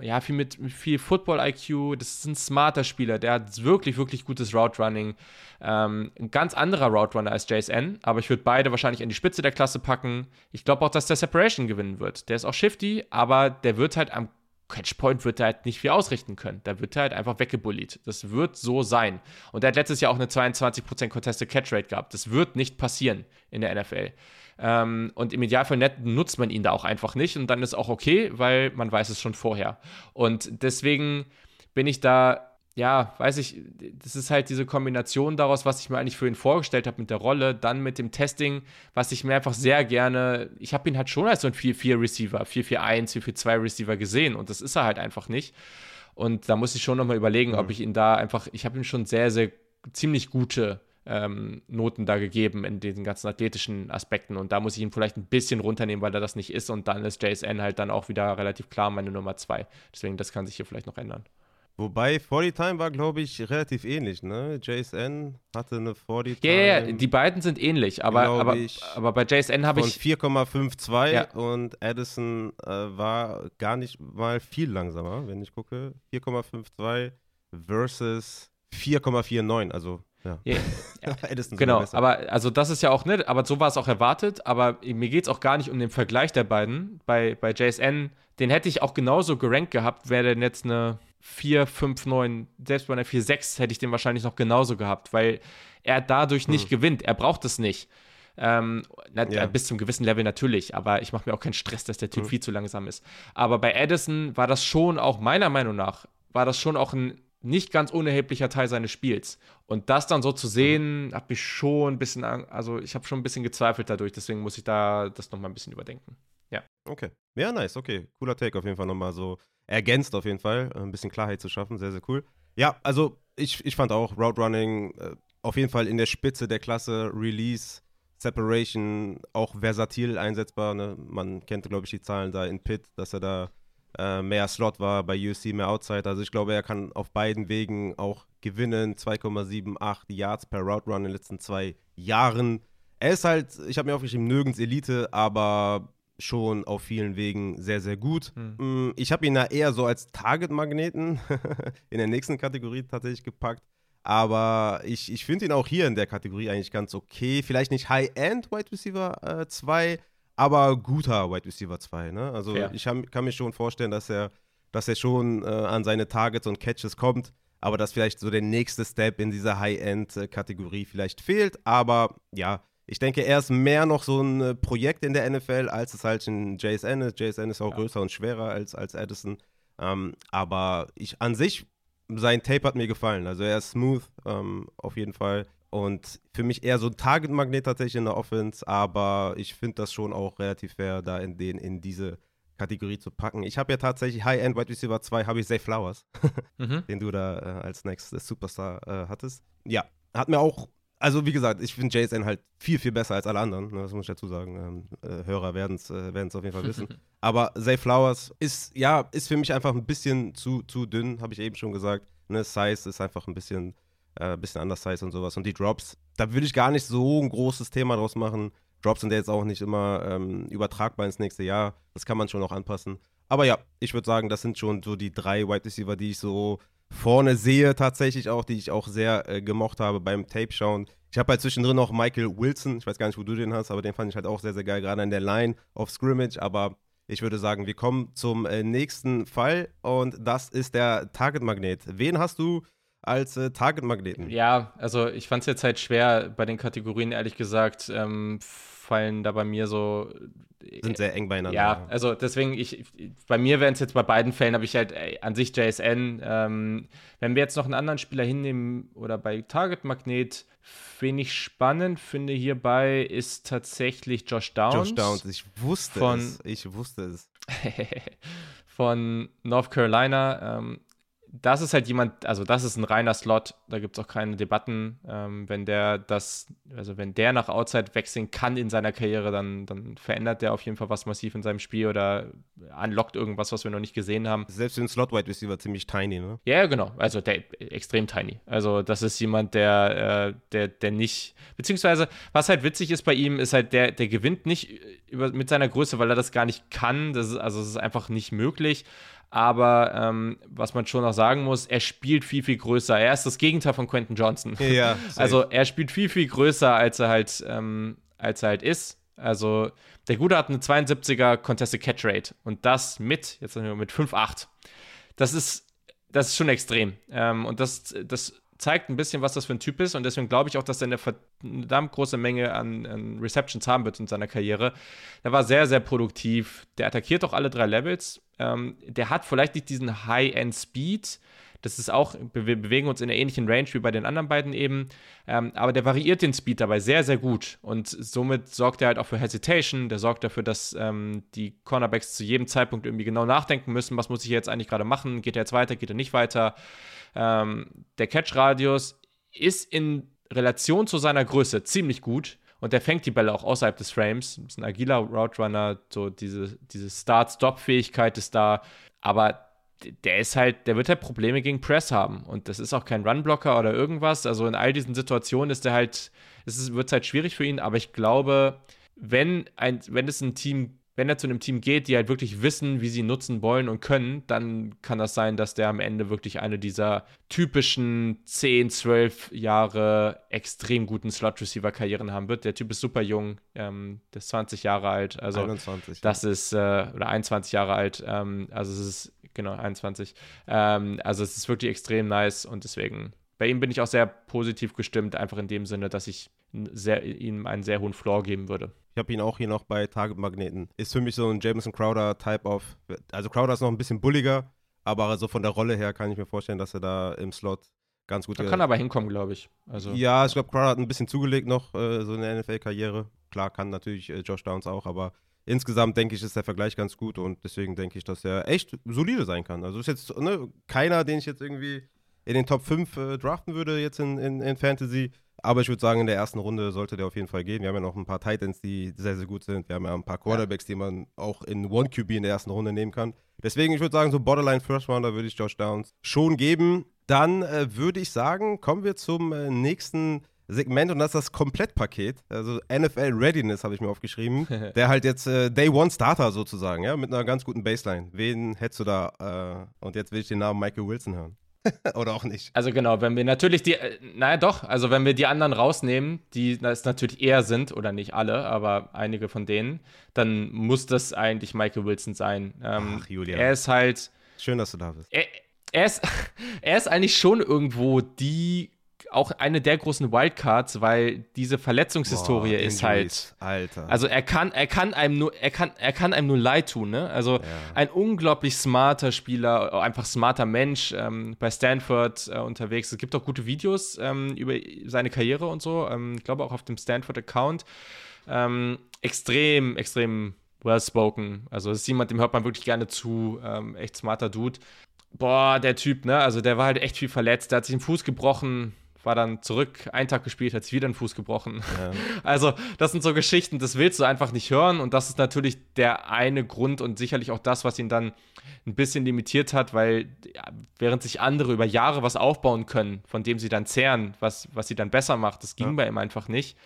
ja, viel mit, viel Football-IQ. Das ist ein smarter Spieler, der hat wirklich, wirklich gutes Route-Running. Ähm, ein ganz anderer Route-Runner als JSN, aber ich würde beide wahrscheinlich an die Spitze der Klasse packen. Ich glaube auch, dass der Separation gewinnen wird. Der ist auch shifty, aber der wird halt am Catchpoint wird er halt nicht viel ausrichten können. Da wird er halt einfach weggebullied. Das wird so sein. Und er hat letztes Jahr auch eine 22% Contested Catch Rate gehabt. Das wird nicht passieren in der NFL. Ähm, und im Idealfall nutzt man ihn da auch einfach nicht und dann ist auch okay, weil man weiß es schon vorher. Und deswegen bin ich da ja, weiß ich, das ist halt diese Kombination daraus, was ich mir eigentlich für ihn vorgestellt habe mit der Rolle, dann mit dem Testing, was ich mir einfach sehr gerne, ich habe ihn halt schon als so ein 4-4-Receiver, 4-4-1, 4-4-2-Receiver gesehen und das ist er halt einfach nicht. Und da muss ich schon nochmal überlegen, mhm. ob ich ihn da einfach, ich habe ihm schon sehr, sehr ziemlich gute ähm, Noten da gegeben in diesen ganzen athletischen Aspekten. Und da muss ich ihn vielleicht ein bisschen runternehmen, weil er das nicht ist. Und dann ist JSN halt dann auch wieder relativ klar meine Nummer zwei. Deswegen, das kann sich hier vielleicht noch ändern. Wobei 40 Time war, glaube ich, relativ ähnlich, ne? JSN hatte eine 40 Time. Ja, yeah, yeah, die beiden sind ähnlich, aber, aber, aber bei JSN habe ich. 4,52 ja. und Addison äh, war gar nicht mal viel langsamer, wenn ich gucke. 4,52 versus 4,49, also ja. Yeah. [laughs] [laughs] genau, aber also das ist ja auch nicht, aber so war es auch erwartet, aber mir geht es auch gar nicht um den Vergleich der beiden. Bei, bei JSN, den hätte ich auch genauso gerankt gehabt, wäre denn jetzt eine 4, 5, 9, selbst bei einer 4, 6 hätte ich den wahrscheinlich noch genauso gehabt, weil er dadurch nicht hm. gewinnt. Er braucht es nicht. Ähm, na, ja. Bis zum gewissen Level natürlich, aber ich mache mir auch keinen Stress, dass der Typ hm. viel zu langsam ist. Aber bei Addison war das schon auch meiner Meinung nach, war das schon auch ein nicht ganz unerheblicher Teil seines Spiels. Und das dann so zu sehen, habe ich schon ein bisschen, also ich habe schon ein bisschen gezweifelt dadurch, deswegen muss ich da das nochmal ein bisschen überdenken. Ja. Okay. Ja, nice, okay. Cooler Take auf jeden Fall nochmal so ergänzt auf jeden Fall, ein bisschen Klarheit zu schaffen, sehr, sehr cool. Ja, also ich, ich fand auch Route Running äh, auf jeden Fall in der Spitze der Klasse, Release, Separation, auch versatil einsetzbar. Ne? Man kennt, glaube ich, die Zahlen da in Pit, dass er da äh, mehr Slot war, bei UC mehr Outside. Also ich glaube, er kann auf beiden Wegen auch gewinnen. 2,78 Yards per Route Run in den letzten zwei Jahren. Er ist halt, ich habe mir aufgeschrieben, nirgends Elite, aber schon auf vielen Wegen sehr, sehr gut. Hm. Ich habe ihn da eher so als Target-Magneten [laughs] in der nächsten Kategorie tatsächlich gepackt. Aber ich, ich finde ihn auch hier in der Kategorie eigentlich ganz okay. Vielleicht nicht High-End Wide Receiver 2, äh, aber guter Wide Receiver 2. Ne? Also Fair. ich hab, kann mir schon vorstellen, dass er, dass er schon äh, an seine Targets und Catches kommt, aber dass vielleicht so der nächste Step in dieser High-End-Kategorie vielleicht fehlt. Aber ja, ich denke, er ist mehr noch so ein äh, Projekt in der NFL, als es halt ein JSN ist. JSN ist auch ja. größer und schwerer als, als Addison. Ähm, aber ich an sich, sein Tape hat mir gefallen. Also er ist smooth, ähm, auf jeden Fall. Und für mich eher so ein Target-Magnet tatsächlich in der Offense, aber ich finde das schon auch relativ fair, da in, den, in diese Kategorie zu packen. Ich habe ja tatsächlich High-End Wide Receiver 2, habe ich Zay Flowers, [laughs] mhm. den du da äh, als Next Superstar äh, hattest. Ja, hat mir auch, also wie gesagt, ich finde JSN halt viel, viel besser als alle anderen, ne, das muss ich dazu sagen. Ähm, äh, Hörer werden es äh, auf jeden Fall wissen. [laughs] aber Zay Flowers ist, ja, ist für mich einfach ein bisschen zu, zu dünn, habe ich eben schon gesagt. Ne, Size ist einfach ein bisschen äh, bisschen anders heißt und sowas. Und die Drops, da würde ich gar nicht so ein großes Thema draus machen. Drops sind ja jetzt auch nicht immer ähm, übertragbar ins nächste Jahr. Das kann man schon noch anpassen. Aber ja, ich würde sagen, das sind schon so die drei Wide Receiver, die ich so vorne sehe, tatsächlich auch, die ich auch sehr äh, gemocht habe beim Tape schauen. Ich habe halt zwischendrin noch Michael Wilson, ich weiß gar nicht, wo du den hast, aber den fand ich halt auch sehr, sehr geil, gerade in der Line of Scrimmage. Aber ich würde sagen, wir kommen zum äh, nächsten Fall und das ist der Target Magnet. Wen hast du als äh, Target-Magneten. Ja, also ich fand es jetzt halt schwer bei den Kategorien, ehrlich gesagt, ähm, fallen da bei mir so. Sind sehr eng beieinander. Ja, also deswegen, ich, bei mir wären es jetzt bei beiden Fällen, habe ich halt ey, an sich JSN. Ähm, wenn wir jetzt noch einen anderen Spieler hinnehmen oder bei Target Magnet, wen ich spannend finde hierbei, ist tatsächlich Josh Downs. Josh Downs, ich wusste von, es. Ich wusste es. [laughs] von North Carolina. Ähm, das ist halt jemand, also das ist ein reiner Slot, da gibt es auch keine Debatten. Ähm, wenn der das, also wenn der nach Outside wechseln kann in seiner Karriere, dann, dann verändert der auf jeden Fall was massiv in seinem Spiel oder unlockt irgendwas, was wir noch nicht gesehen haben. Selbst den Slot Wide Receiver ziemlich tiny, ne? Ja, genau. Also der extrem tiny. Also das ist jemand, der, äh, der, der nicht, beziehungsweise was halt witzig ist bei ihm, ist halt, der, der gewinnt nicht über, mit seiner Größe, weil er das gar nicht kann. Das ist, also es ist einfach nicht möglich. Aber ähm, was man schon noch sagen muss, er spielt viel, viel größer. Er ist das Gegenteil von Quentin Johnson. Ja, [laughs] also er spielt viel, viel größer, als er halt, ähm, als er halt ist. Also der Gute hat eine 72er Contested Catch Rate und das mit, jetzt sagen wir mit 5,8. Das ist, das ist schon extrem. Ähm, und das, das zeigt ein bisschen, was das für ein Typ ist. Und deswegen glaube ich auch, dass er eine verdammt große Menge an, an, Receptions haben wird in seiner Karriere. Der war sehr, sehr produktiv. Der attackiert auch alle drei Levels. Ähm, der hat vielleicht nicht diesen High-End-Speed. Das ist auch, wir bewegen uns in einer ähnlichen Range wie bei den anderen beiden eben. Ähm, aber der variiert den Speed dabei sehr, sehr gut. Und somit sorgt er halt auch für Hesitation. Der sorgt dafür, dass ähm, die Cornerbacks zu jedem Zeitpunkt irgendwie genau nachdenken müssen, was muss ich jetzt eigentlich gerade machen? Geht er jetzt weiter? Geht er nicht weiter? Ähm, der Catch-Radius ist in Relation zu seiner Größe ziemlich gut und der fängt die Bälle auch außerhalb des Frames. Ist ein agiler Route Runner, so diese, diese Start-Stop-Fähigkeit ist da, aber der ist halt, der wird halt Probleme gegen Press haben und das ist auch kein Runblocker oder irgendwas. Also in all diesen Situationen ist der halt, es wird halt schwierig für ihn, aber ich glaube, wenn ein, wenn es ein Team wenn er zu einem Team geht, die halt wirklich wissen, wie sie nutzen wollen und können, dann kann das sein, dass der am Ende wirklich eine dieser typischen 10, 12 Jahre extrem guten Slot-Receiver-Karrieren haben wird. Der Typ ist super jung, ähm, der ist 20 Jahre alt. Also 21. Das ist, äh, oder 21 Jahre alt. Ähm, also es ist, genau, 21. Ähm, also es ist wirklich extrem nice und deswegen, bei ihm bin ich auch sehr positiv gestimmt, einfach in dem Sinne, dass ich sehr, ihm einen sehr hohen Floor geben würde. Ich habe ihn auch hier noch bei Target Magneten. Ist für mich so ein Jameson Crowder Type of. Also Crowder ist noch ein bisschen bulliger, aber so von der Rolle her kann ich mir vorstellen, dass er da im Slot ganz gut. Er kann aber hinkommen, glaube ich. Also. Ja, ich glaube, Crowder hat ein bisschen zugelegt noch, äh, so in der NFL-Karriere. Klar, kann natürlich äh, Josh Downs auch, aber insgesamt denke ich, ist der Vergleich ganz gut und deswegen denke ich, dass er echt solide sein kann. Also ist jetzt ne, keiner, den ich jetzt irgendwie in den Top 5 äh, draften würde, jetzt in, in, in Fantasy. Aber ich würde sagen, in der ersten Runde sollte der auf jeden Fall gehen. Wir haben ja noch ein paar Titans, die sehr, sehr gut sind. Wir haben ja ein paar Quarterbacks, die man auch in One QB in der ersten Runde nehmen kann. Deswegen, ich würde sagen, so Borderline First Rounder würde ich Josh Downs schon geben. Dann äh, würde ich sagen, kommen wir zum äh, nächsten Segment und das ist das Komplettpaket. Also NFL Readiness habe ich mir aufgeschrieben. [laughs] der halt jetzt äh, Day One Starter sozusagen, ja, mit einer ganz guten Baseline. Wen hättest du da? Äh, und jetzt will ich den Namen Michael Wilson hören. [laughs] Oder auch nicht. Also genau, wenn wir natürlich die, äh, naja doch, also wenn wir die anderen rausnehmen, die das natürlich eher sind, oder nicht alle, aber einige von denen, dann muss das eigentlich Michael Wilson sein. Ähm, Ach, Julia. Er ist halt. Schön, dass du da bist. Er, er, ist, [laughs] er ist eigentlich schon irgendwo die auch eine der großen Wildcards, weil diese Verletzungshistorie Boah, ist halt. Alter. Also er kann, er kann einem nur, er kann, er kann einem nur leid tun, ne? Also ja. ein unglaublich smarter Spieler, einfach smarter Mensch, ähm, bei Stanford äh, unterwegs. Es gibt auch gute Videos ähm, über seine Karriere und so. Ähm, ich glaube auch auf dem Stanford-Account. Ähm, extrem, extrem well spoken. Also es ist jemand, dem hört man wirklich gerne zu. Ähm, echt smarter Dude. Boah, der Typ, ne? Also der war halt echt viel verletzt. Der hat sich den Fuß gebrochen war dann zurück, einen Tag gespielt, hat sich wieder einen Fuß gebrochen. Ja. [laughs] Also, das sind so Geschichten, das willst du einfach nicht hören. Und das ist natürlich der eine Grund und sicherlich auch das, was ihn dann ein bisschen limitiert hat, weil während sich andere über Jahre was aufbauen können, von dem sie dann zehren, was, was sie dann besser macht, das ging ja. bei ihm einfach nicht.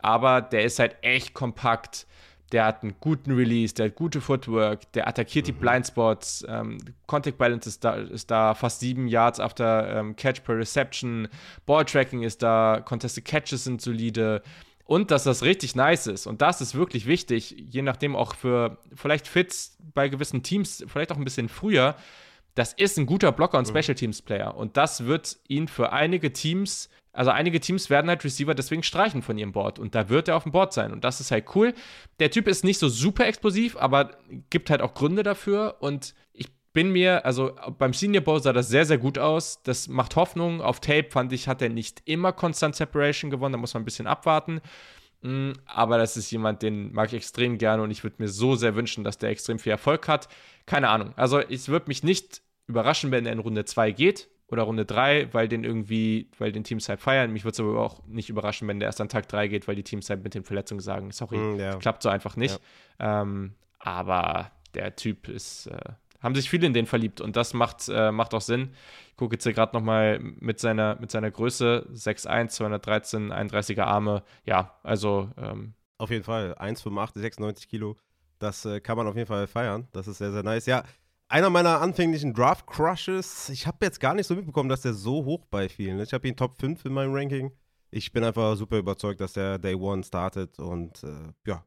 Aber der ist halt echt kompakt der hat einen guten Release, der hat gute Footwork, der attackiert die mhm. Blindspots, ähm, Contact Balance ist da, ist da fast sieben Yards after ähm, Catch per Reception, Ball Tracking ist da, Contested Catches sind solide und dass das richtig nice ist und das ist wirklich wichtig, je nachdem auch für vielleicht Fits bei gewissen Teams, vielleicht auch ein bisschen früher, das ist ein guter Blocker und mhm. Special Teams Player. Und das wird ihn für einige Teams, also einige Teams werden halt Receiver deswegen streichen von ihrem Board. Und da wird er auf dem Board sein. Und das ist halt cool. Der Typ ist nicht so super explosiv, aber gibt halt auch Gründe dafür. Und ich bin mir, also beim Senior Bowl sah das sehr, sehr gut aus. Das macht Hoffnung. Auf Tape fand ich, hat er nicht immer Constant Separation gewonnen. Da muss man ein bisschen abwarten. Mm, aber das ist jemand, den mag ich extrem gerne und ich würde mir so sehr wünschen, dass der extrem viel Erfolg hat. Keine Ahnung. Also, es würde mich nicht überraschen, wenn er in Runde 2 geht oder Runde 3, weil den irgendwie, weil den Teams halt feiern. Mich würde es aber auch nicht überraschen, wenn der erst an Tag 3 geht, weil die Teams halt mit den Verletzungen sagen, sorry, mm, ja. klappt so einfach nicht. Ja. Ähm, aber der Typ ist, äh, haben sich viele in den verliebt und das macht, äh, macht auch Sinn. Ich gucke jetzt hier gerade nochmal mit seiner, mit seiner Größe, 6'1, 213, 31er Arme. Ja, also ähm, auf jeden Fall, 1,85, 96 Kilo. Das äh, kann man auf jeden Fall feiern. Das ist sehr, sehr nice. Ja, einer meiner anfänglichen Draft-Crushes. Ich habe jetzt gar nicht so mitbekommen, dass der so hoch bei vielen ist. Ich habe ihn Top 5 in meinem Ranking. Ich bin einfach super überzeugt, dass der Day One startet und äh, ja.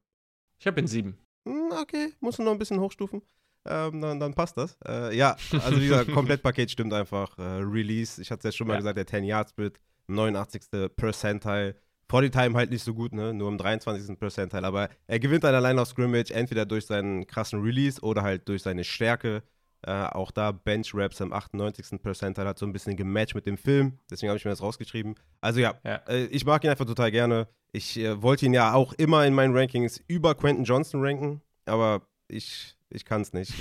Ich habe ihn 7. Hm, okay, muss noch ein bisschen hochstufen. Ähm, dann, dann, passt das. Äh, ja, also dieser [laughs] Komplettpaket stimmt einfach. Äh, Release, ich hatte es ja schon mal ja. gesagt, der 10-Yard-Split, 89. Percentile. 40 Time halt nicht so gut, ne? Nur im 23. Percentile. Aber er gewinnt dann allein auf Scrimmage, entweder durch seinen krassen Release oder halt durch seine Stärke. Äh, auch da Bench Raps im 98. Percentile hat so ein bisschen gematcht mit dem Film. Deswegen habe ich mir das rausgeschrieben. Also ja, ja. Äh, ich mag ihn einfach total gerne. Ich äh, wollte ihn ja auch immer in meinen Rankings über Quentin Johnson ranken. Aber ich, ich kann es nicht.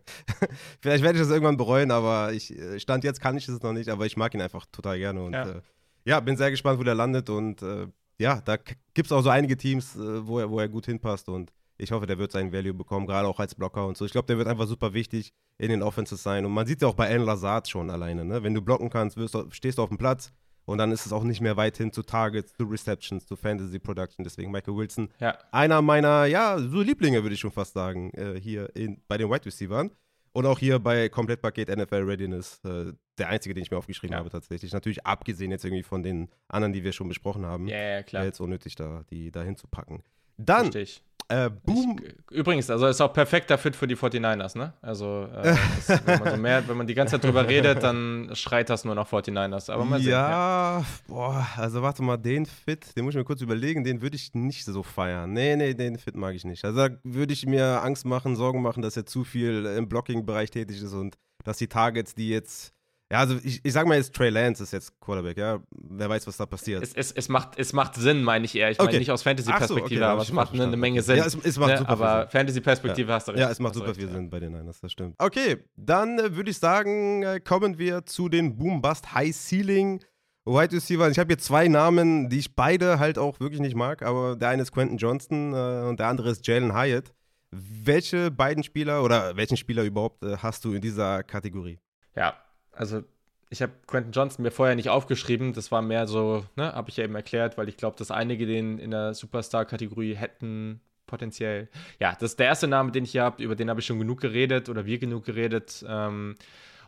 [laughs] Vielleicht werde ich das irgendwann bereuen, aber ich äh, stand jetzt kann ich es noch nicht. Aber ich mag ihn einfach total gerne. Und ja. Ja, bin sehr gespannt, wo der landet und äh, ja, da gibt es auch so einige Teams, äh, wo, er, wo er gut hinpasst und ich hoffe, der wird seinen Value bekommen, gerade auch als Blocker und so. Ich glaube, der wird einfach super wichtig in den Offenses sein und man sieht es ja auch bei Alan Lazard schon alleine, ne? Wenn du blocken kannst, wirst, stehst du auf dem Platz und dann ist es auch nicht mehr weit hin zu Targets, zu Receptions, zu Fantasy Production. Deswegen Michael Wilson, ja. einer meiner, ja, so Lieblinge, würde ich schon fast sagen, äh, hier in, bei den Wide Receivers. Und auch hier bei Komplettpaket NFL Readiness, äh, der einzige, den ich mir aufgeschrieben ja. habe tatsächlich. Natürlich abgesehen jetzt irgendwie von den anderen, die wir schon besprochen haben. Ja, ja klar. Jetzt unnötig, da, die da hinzupacken. Dann, Richtig. Äh, boom. Ich, übrigens, also ist auch perfekter Fit für die 49ers, ne? Also, äh, [laughs] das, wenn, man so mehr, wenn man die ganze Zeit drüber redet, dann schreit das nur nach 49ers. Aber mal sehen. Ja, ja, boah, also warte mal, den Fit, den muss ich mir kurz überlegen, den würde ich nicht so feiern. Nee, nee, den Fit mag ich nicht. Also da würde ich mir Angst machen, Sorgen machen, dass er zu viel im Blocking-Bereich tätig ist und dass die Targets, die jetzt ja, also ich, ich sag mal jetzt, Trey Lance ist jetzt Quarterback, ja. Wer weiß, was da passiert. Es, es, es, macht, es macht Sinn, meine ich eher. Ich okay. meine nicht aus Fantasy-Perspektive, so, okay, aber es macht eine, eine, Menge Sinn. Ja, es, es macht ne? super Aber Fantasy-Perspektive ja. hast du recht. Ja, es macht super recht, viel ja. Sinn bei den Niners, das stimmt. Okay, dann äh, würde ich sagen, äh, kommen wir zu den Boom-Bust High-Ceiling Wide Receiver. Ich habe hier zwei Namen, die ich beide halt auch wirklich nicht mag, aber der eine ist Quentin Johnston äh, und der andere ist Jalen Hyatt. Welche beiden Spieler oder welchen Spieler überhaupt äh, hast du in dieser Kategorie? Ja, also ich habe Quentin Johnson mir vorher nicht aufgeschrieben. Das war mehr so, ne, habe ich ja eben erklärt, weil ich glaube, dass einige den in der Superstar-Kategorie hätten potenziell. Ja, das ist der erste Name, den ich hier habe. Über den habe ich schon genug geredet oder wir genug geredet. Ähm,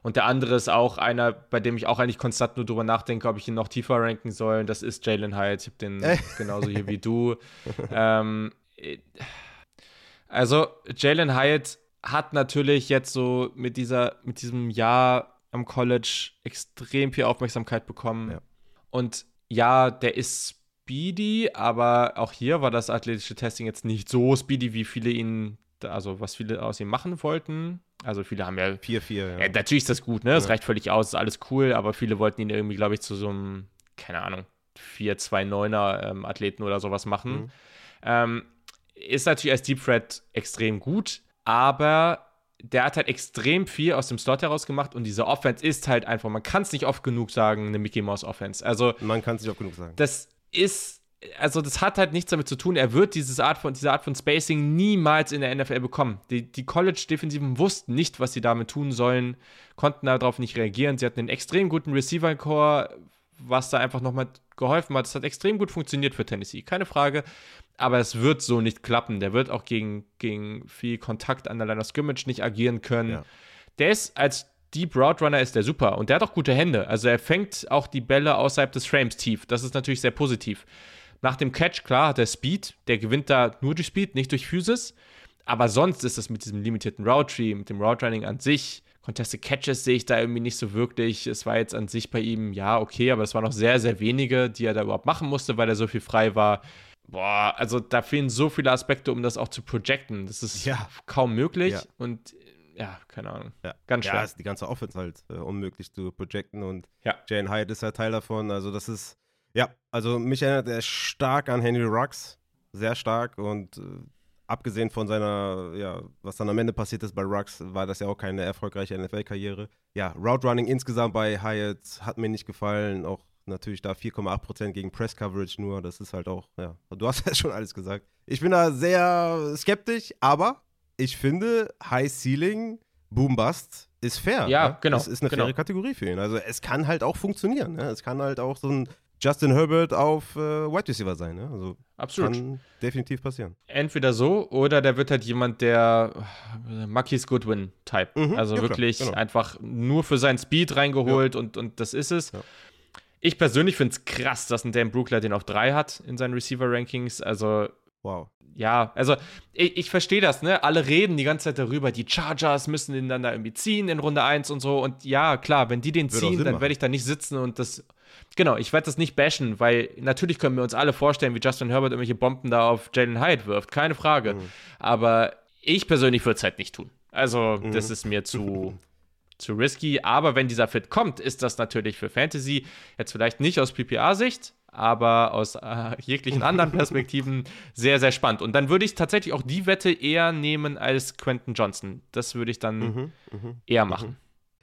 und der andere ist auch einer, bei dem ich auch eigentlich konstant nur drüber nachdenke, ob ich ihn noch tiefer ranken soll. Das ist Jalen Hyatt. Ich habe den genauso hier wie du. ähm, also, Jalen Hyatt hat natürlich jetzt so mit dieser, mit diesem Jahr am College extrem viel Aufmerksamkeit bekommen. Ja. Und ja, der ist speedy, aber auch hier war das athletische Testing jetzt nicht so speedy, wie viele ihn, also was viele aus ihm machen wollten. Also viele haben ja 4-4. Ja. ja. natürlich ist das gut, ne? Das ja. reicht völlig aus, ist alles cool, aber viele wollten ihn irgendwie, glaube ich, zu so einem, keine Ahnung, 4-2-9er ähm, Athleten oder sowas machen. Mhm. Ähm, ist natürlich als Deep Threat extrem gut, aber der hat halt extrem viel aus dem Slot heraus gemacht und diese Offense ist halt einfach, man kann es nicht oft genug sagen, eine Mickey Mouse Offense. Also man kann es nicht oft genug sagen. Das ist also das hat halt nichts damit zu tun. Er wird dieses Art von, diese Art von Spacing niemals in der NFL bekommen. Die, die College-Defensiven wussten nicht, was sie damit tun sollen, konnten darauf nicht reagieren. Sie hatten einen extrem guten Receiver-Core, was da einfach nochmal geholfen hat. Das hat extrem gut funktioniert für Tennessee, keine Frage. Aber es wird so nicht klappen. Der wird auch gegen, gegen viel Kontakt an der Line of Scrimmage nicht agieren können. Ja. Der ist als Deep Route Runner ist der super und der hat auch gute Hände. Also er fängt auch die Bälle außerhalb des Frames tief. Das ist natürlich sehr positiv. Nach dem Catch, klar, hat er Speed. Der gewinnt da nur durch Speed, nicht durch Physis. Aber sonst ist es mit diesem limitierten Route Tree, mit dem Route Running an sich, Contested Catches sehe ich da irgendwie nicht so wirklich. Es war jetzt an sich bei ihm, ja, okay, aber es waren noch sehr, sehr wenige, die er da überhaupt machen musste, weil er so viel frei war. Boah, also da fehlen so viele Aspekte, um das auch zu projecten. Das ist ja. kaum möglich. Ja. Und ja, keine Ahnung. Ja. Ganz schwer. Ja, ist die ganze Offense halt äh, unmöglich zu projecten und ja. Jane Hyde ist halt Teil davon. Also das ist, ja, also mich erinnert er stark an Henry Rux. Sehr stark und äh, abgesehen von seiner, ja, was dann am Ende passiert ist bei Rux, war das ja auch keine erfolgreiche NFL-Karriere. Ja, Route Running insgesamt bei Hyatt hat mir nicht gefallen. Auch natürlich da 4,8% gegen Press Coverage nur. Das ist halt auch, ja, du hast [laughs] ja schon alles gesagt. Ich bin da sehr skeptisch, aber ich finde, High Ceiling, Boom Bust ist fair. Ja, ne? genau. Das ist eine genau. faire Kategorie für ihn. Also es kann halt auch funktionieren. Ne? Es kann halt auch so ein Justin Herbert auf äh, Wide Receiver sein. Ne? Also Absolut. Kann definitiv passieren. Entweder so oder der wird halt jemand, der äh, Marquis Goodwin-Type. Mhm, also ja, wirklich genau. einfach nur für seinen Speed reingeholt ja. und, und das ist es. Ja. Ich persönlich finde es krass, dass ein Dan Brookler den auf drei hat in seinen Receiver-Rankings. Also Wow. Ja, also ich, ich verstehe das, ne? Alle reden die ganze Zeit darüber, die Chargers müssen den dann da irgendwie ziehen in Runde 1 und so. Und ja, klar, wenn die den Würde ziehen, dann werde ich da nicht sitzen und das. Genau, ich werde das nicht bashen, weil natürlich können wir uns alle vorstellen, wie Justin Herbert irgendwelche Bomben da auf Jalen Hyde wirft. Keine Frage. Mhm. Aber ich persönlich würde es halt nicht tun. Also, mhm. das ist mir zu, [laughs] zu risky. Aber wenn dieser Fit kommt, ist das natürlich für Fantasy jetzt vielleicht nicht aus PPA-Sicht, aber aus äh, jeglichen anderen [laughs] Perspektiven sehr, sehr spannend. Und dann würde ich tatsächlich auch die Wette eher nehmen als Quentin Johnson. Das würde ich dann mhm, mh, eher mhm. machen.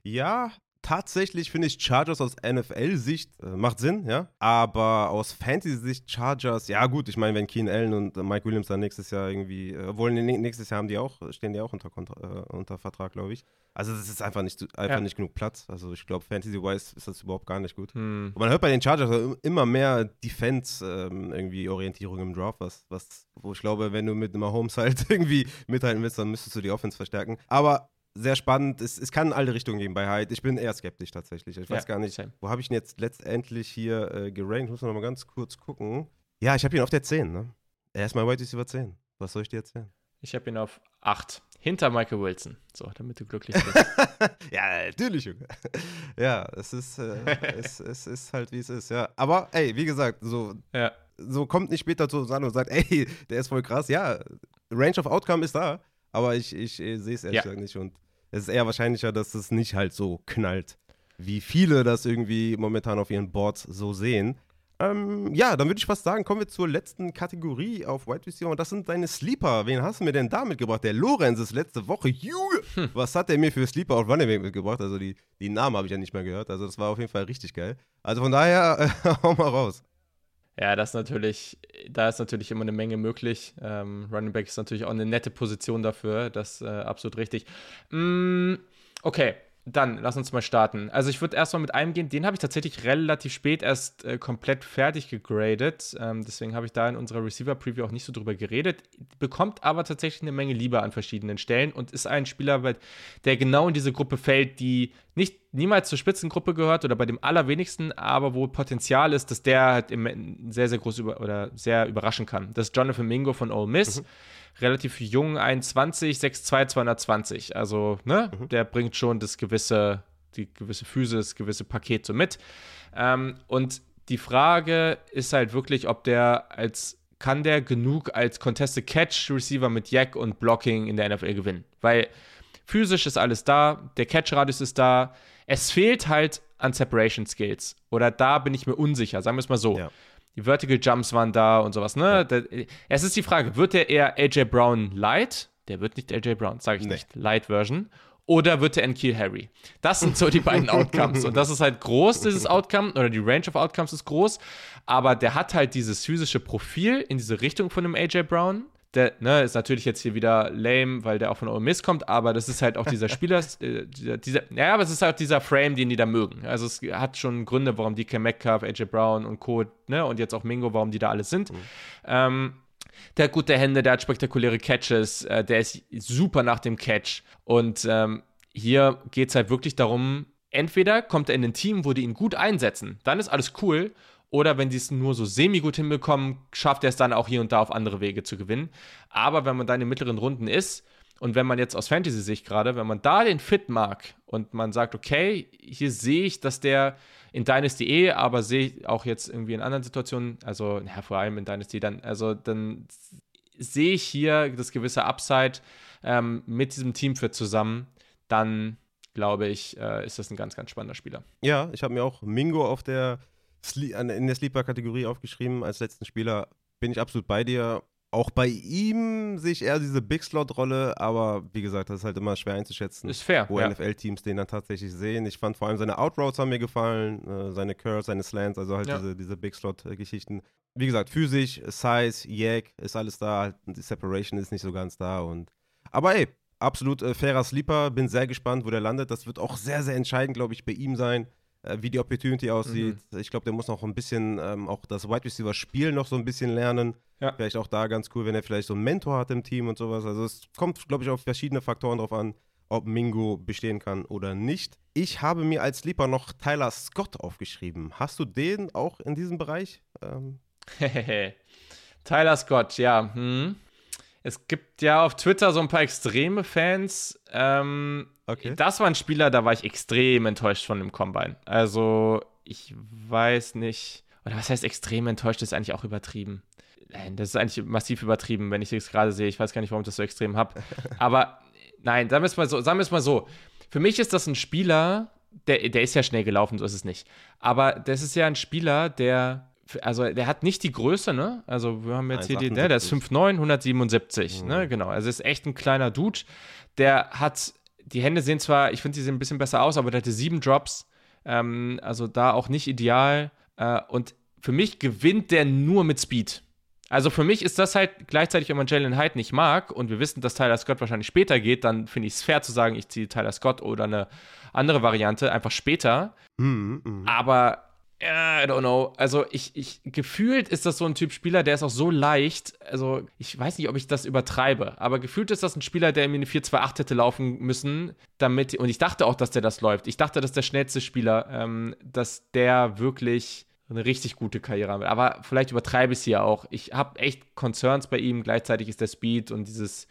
Ja, tatsächlich finde ich Chargers aus NFL-Sicht äh, macht Sinn, ja. Aber aus Fantasy-Sicht Chargers, ja gut, ich meine, wenn Keen Allen und Mike Williams dann nächstes Jahr irgendwie, äh, wohl nächstes Jahr haben die auch, stehen die auch unter, äh, unter Vertrag, glaube ich. Also es ist einfach nicht, einfach ja. nicht genug Platz. Also ich glaube, Fantasy-wise ist das überhaupt gar nicht gut. Hm. man hört bei den Chargers immer mehr Defense ähm, irgendwie Orientierung im Draft, was, was, wo ich glaube, wenn du mit Mahomes [laughs] halt irgendwie mithalten willst, dann müsstest du die Offense verstärken. Aber sehr spannend. Es, es kann in alle Richtungen gehen bei Hyde. Ich bin eher skeptisch tatsächlich. Ich weiß ja, gar nicht, same. wo habe ich ihn jetzt letztendlich hier äh, gerankt? Muss noch mal ganz kurz gucken. Ja, ich habe ihn auf der 10. Ne? Er ist mein White Receiver 10. Was soll ich dir erzählen? Ich habe ihn auf 8. Hinter Michael Wilson. So, damit du glücklich bist. [laughs] ja, natürlich, Junge. ja, es ist, äh, [laughs] es, es ist halt, wie es ist, ja. Aber, ey, wie gesagt, so, ja. so kommt nicht später zu uns an und sagt, ey, der ist voll krass. Ja, Range of Outcome ist da. Aber ich, ich, ich sehe es ehrlich ja. gesagt nicht. Und es ist eher wahrscheinlicher, dass es nicht halt so knallt, wie viele das irgendwie momentan auf ihren Boards so sehen. Ähm, ja, dann würde ich fast sagen, kommen wir zur letzten Kategorie auf Wide Receiver und das sind deine Sleeper. Wen hast du mir denn da mitgebracht? Der Lorenz ist letzte Woche. Junge, hm. was hat der mir für Sleeper auf Running Back mitgebracht? Also die, die Namen habe ich ja nicht mehr gehört. Also das war auf jeden Fall richtig geil. Also von daher, äh, [laughs] hau mal raus. Ja, das natürlich, da ist natürlich immer eine Menge möglich. Ähm, Running Back ist natürlich auch eine nette Position dafür, das ist äh, absolut richtig. Mm, okay, dann lass uns mal starten. Also ich würde erstmal mit einem gehen, den habe ich tatsächlich relativ spät erst äh, komplett fertig gegradet. Ähm, deswegen habe ich da in unserer Receiver-Preview auch nicht so drüber geredet. Bekommt aber tatsächlich eine Menge Liebe an verschiedenen Stellen und ist ein Spieler, der genau in diese Gruppe fällt, die nicht niemals zur Spitzengruppe gehört oder bei dem allerwenigsten, aber wo Potenzial ist, dass der halt sehr, sehr groß über oder sehr überraschen kann. Das ist Jonathan Mingo von Ole Miss. Mhm relativ jung, 21, 6'2, 220. Also, ne, mhm. der bringt schon das gewisse, die gewisse Physis, gewisse Paket so mit. Ähm, und die Frage ist halt wirklich, ob der als kann der genug als Contested Catch Receiver mit Jack und Blocking in der NFL gewinnen? Weil physisch ist alles da, der Catch Radius ist da. Es fehlt halt an Separation Skills. Oder da bin ich mir unsicher, sagen wir es mal so. Ja die Vertical Jumps waren da und sowas. Ne? Ja. es ist die Frage, wird der eher AJ Brown Light? Der wird nicht AJ Brown, sage ich nee. nicht. Light Version. Oder wird der Kill Harry? Das sind so die beiden [laughs] Outcomes. Und das ist halt groß, dieses [laughs] Outcome, oder die Range of Outcomes ist groß. Aber der hat halt dieses physische Profil in diese Richtung von einem AJ Brown der ne, ist natürlich jetzt hier wieder lame, weil der auch von Ole Miss kommt, aber das ist halt auch dieser [laughs] Spieler, äh, dieser, dieser, ja, aber es ist halt dieser Frame, den die da mögen. Also es hat schon Gründe, warum die Cam Metcalf, AJ Brown und Co., ne, und jetzt auch Mingo, warum die da alle sind. Mhm. Ähm, der hat gute Hände, der hat spektakuläre Catches, äh, der ist super nach dem Catch. Und ähm, hier geht es halt wirklich darum, entweder kommt er in ein Team, wo die ihn gut einsetzen, dann ist alles cool. Oder wenn sie es nur so semi-gut hinbekommen, schafft er es dann auch hier und da auf andere Wege zu gewinnen. Aber wenn man dann in mittleren Runden ist Und wenn man jetzt aus Fantasy-Sicht gerade, wenn man da den Fit mag und man sagt, okay, hier sehe ich, dass der in Dynasty eh, aber sehe ich auch jetzt irgendwie in anderen Situationen, also ja, vor allem in Dynasty, dann, also dann sehe ich hier das gewisse Upside ähm, mit diesem Teamfit zusammen, dann glaube ich, äh, ist das ein ganz, ganz spannender Spieler. Ja, ich habe mir auch Mingo auf der in der Sleeper-Kategorie aufgeschrieben als letzten Spieler. Bin ich absolut bei dir. Auch bei ihm sehe ich eher diese Big Slot-Rolle, aber wie gesagt, das ist halt immer schwer einzuschätzen. Ist fair. Wo ja. NFL-Teams den dann tatsächlich sehen. Ich fand vor allem seine Outroutes haben mir gefallen, äh, seine Curls, seine Slants, also halt ja. diese, diese Big Slot-Geschichten. Wie gesagt, physisch, Size, Yak, ist alles da, die Separation ist nicht so ganz da. Und aber ey, absolut äh, fairer Sleeper. Bin sehr gespannt, wo der landet. Das wird auch sehr, sehr entscheidend, glaube ich, bei ihm sein, wie die Opportunity aussieht. Mhm. Ich glaube, der muss noch ein bisschen ähm, auch das Wide Receiver Spiel noch so ein bisschen lernen. Ja. Vielleicht auch da ganz cool, wenn er vielleicht so einen Mentor hat im Team und sowas. Also es kommt, glaube ich, auf verschiedene Faktoren drauf an, ob Mingo bestehen kann oder nicht. Ich habe mir als Sleeper noch Tyler Scott aufgeschrieben. Hast du den auch in diesem Bereich? Ähm? [laughs] Tyler Scott, ja. Hm. Es gibt ja auf Twitter so ein paar extreme Fans. Ähm, okay. Das war ein Spieler, da war ich extrem enttäuscht von dem Combine. Also, ich weiß nicht. Oder was heißt extrem enttäuscht, ist eigentlich auch übertrieben. Nein, das ist eigentlich massiv übertrieben, wenn ich es gerade sehe. Ich weiß gar nicht, warum ich das so extrem habe. [laughs] Aber nein, sagen wir es mal so. Sagen wir es mal so. Für mich ist das ein Spieler, der, der ist ja schnell gelaufen, so ist es nicht. Aber das ist ja ein Spieler, der also der hat nicht die Größe, ne? Also wir haben jetzt hier den, der, der ist 5'9, 177, mhm. ne? Genau. Also ist echt ein kleiner Dude. Der hat, die Hände sehen zwar, ich finde, die sehen ein bisschen besser aus, aber der hatte sieben Drops. Ähm, also da auch nicht ideal. Äh, und für mich gewinnt der nur mit Speed. Also für mich ist das halt gleichzeitig, wenn man Jalen Hyde nicht mag und wir wissen, dass Tyler Scott wahrscheinlich später geht, dann finde ich es fair zu sagen, ich ziehe Tyler Scott oder eine andere Variante einfach später. Mhm, mh. Aber I don't know. Also ich, ich gefühlt ist das so ein Typ Spieler, der ist auch so leicht. Also ich weiß nicht, ob ich das übertreibe, aber gefühlt ist das ein Spieler, der mir eine 4-2-8 hätte laufen müssen, damit. Und ich dachte auch, dass der das läuft. Ich dachte, dass der schnellste Spieler, ähm, dass der wirklich eine richtig gute Karriere haben will. Aber vielleicht übertreibe ich es hier auch. Ich habe echt Concerns bei ihm. Gleichzeitig ist der Speed und dieses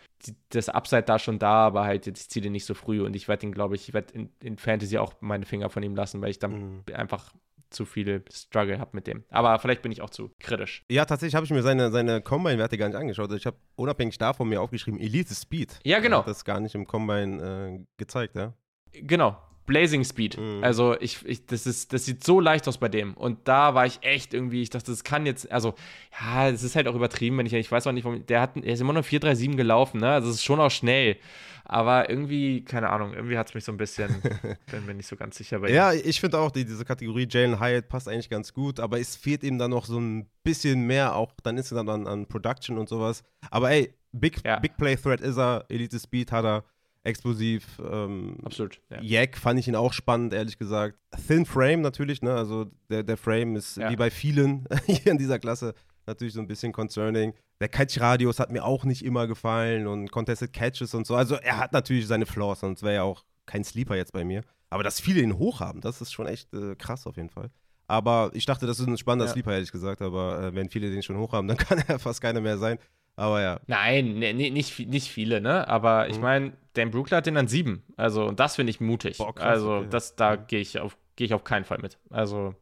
das Upside da schon da, aber halt jetzt ich ziehe den nicht so früh und ich werde ihn, glaube ich, ich werde in, in, Fantasy auch meine Finger von ihm lassen, weil ich dann mhm. einfach zu viele Struggle habe mit dem. Aber vielleicht bin ich auch zu kritisch. Ja, tatsächlich habe ich mir seine, seine Combine-Werte gar nicht angeschaut. Also ich habe unabhängig davon mir aufgeschrieben, Elite Speed. Ja, genau. Ich das gar nicht im Combine äh, gezeigt, ja. Genau. Blazing Speed. Mhm. Also ich, ich, das ist, das sieht so leicht aus bei dem. Und da war ich echt irgendwie, ich dachte, das kann jetzt, also, ja, es ist halt auch übertrieben, wenn ich, ich weiß auch nicht, warum, der hat, er ist immer nur 437 gelaufen, ne? Also es ist schon auch schnell. Aber irgendwie, keine Ahnung, irgendwie hat es mich so ein bisschen, [laughs] bin mir nicht so ganz sicher bei ihm. Ja, ich finde auch, die, diese Kategorie Jalen Hyatt passt eigentlich ganz gut, aber es fehlt ihm dann noch so ein bisschen mehr, auch dann insgesamt an, an Production und sowas. Aber ey, Big, ja. Big Play Threat ist er, Elite Speed hat er, explosiv. Ähm, Absolut. Ja. Jack fand ich ihn auch spannend, ehrlich gesagt. Thin Frame natürlich, ne? Also der, der Frame ist ja. wie bei vielen [laughs] hier in dieser Klasse natürlich so ein bisschen concerning. Der Catch-Radius hat mir auch nicht immer gefallen und Contested Catches und so. Also er hat natürlich seine Flaws, sonst wäre ja auch kein Sleeper jetzt bei mir. Aber dass viele ihn hoch haben, das ist schon echt äh, krass auf jeden Fall. Aber ich dachte, das ist ein spannender ja. Sleeper, ehrlich gesagt. Aber äh, wenn viele den schon hoch haben, dann [laughs] kann er fast keiner mehr sein. Aber ja. Nein, nee, nicht, nicht viele, ne? Aber ich mhm. meine, Dan Brookler hat den an sieben. Also, und das finde ich mutig. Boah, krass, also, okay. das, da gehe ich, auf, geh ich auf keinen Fall mit. Also,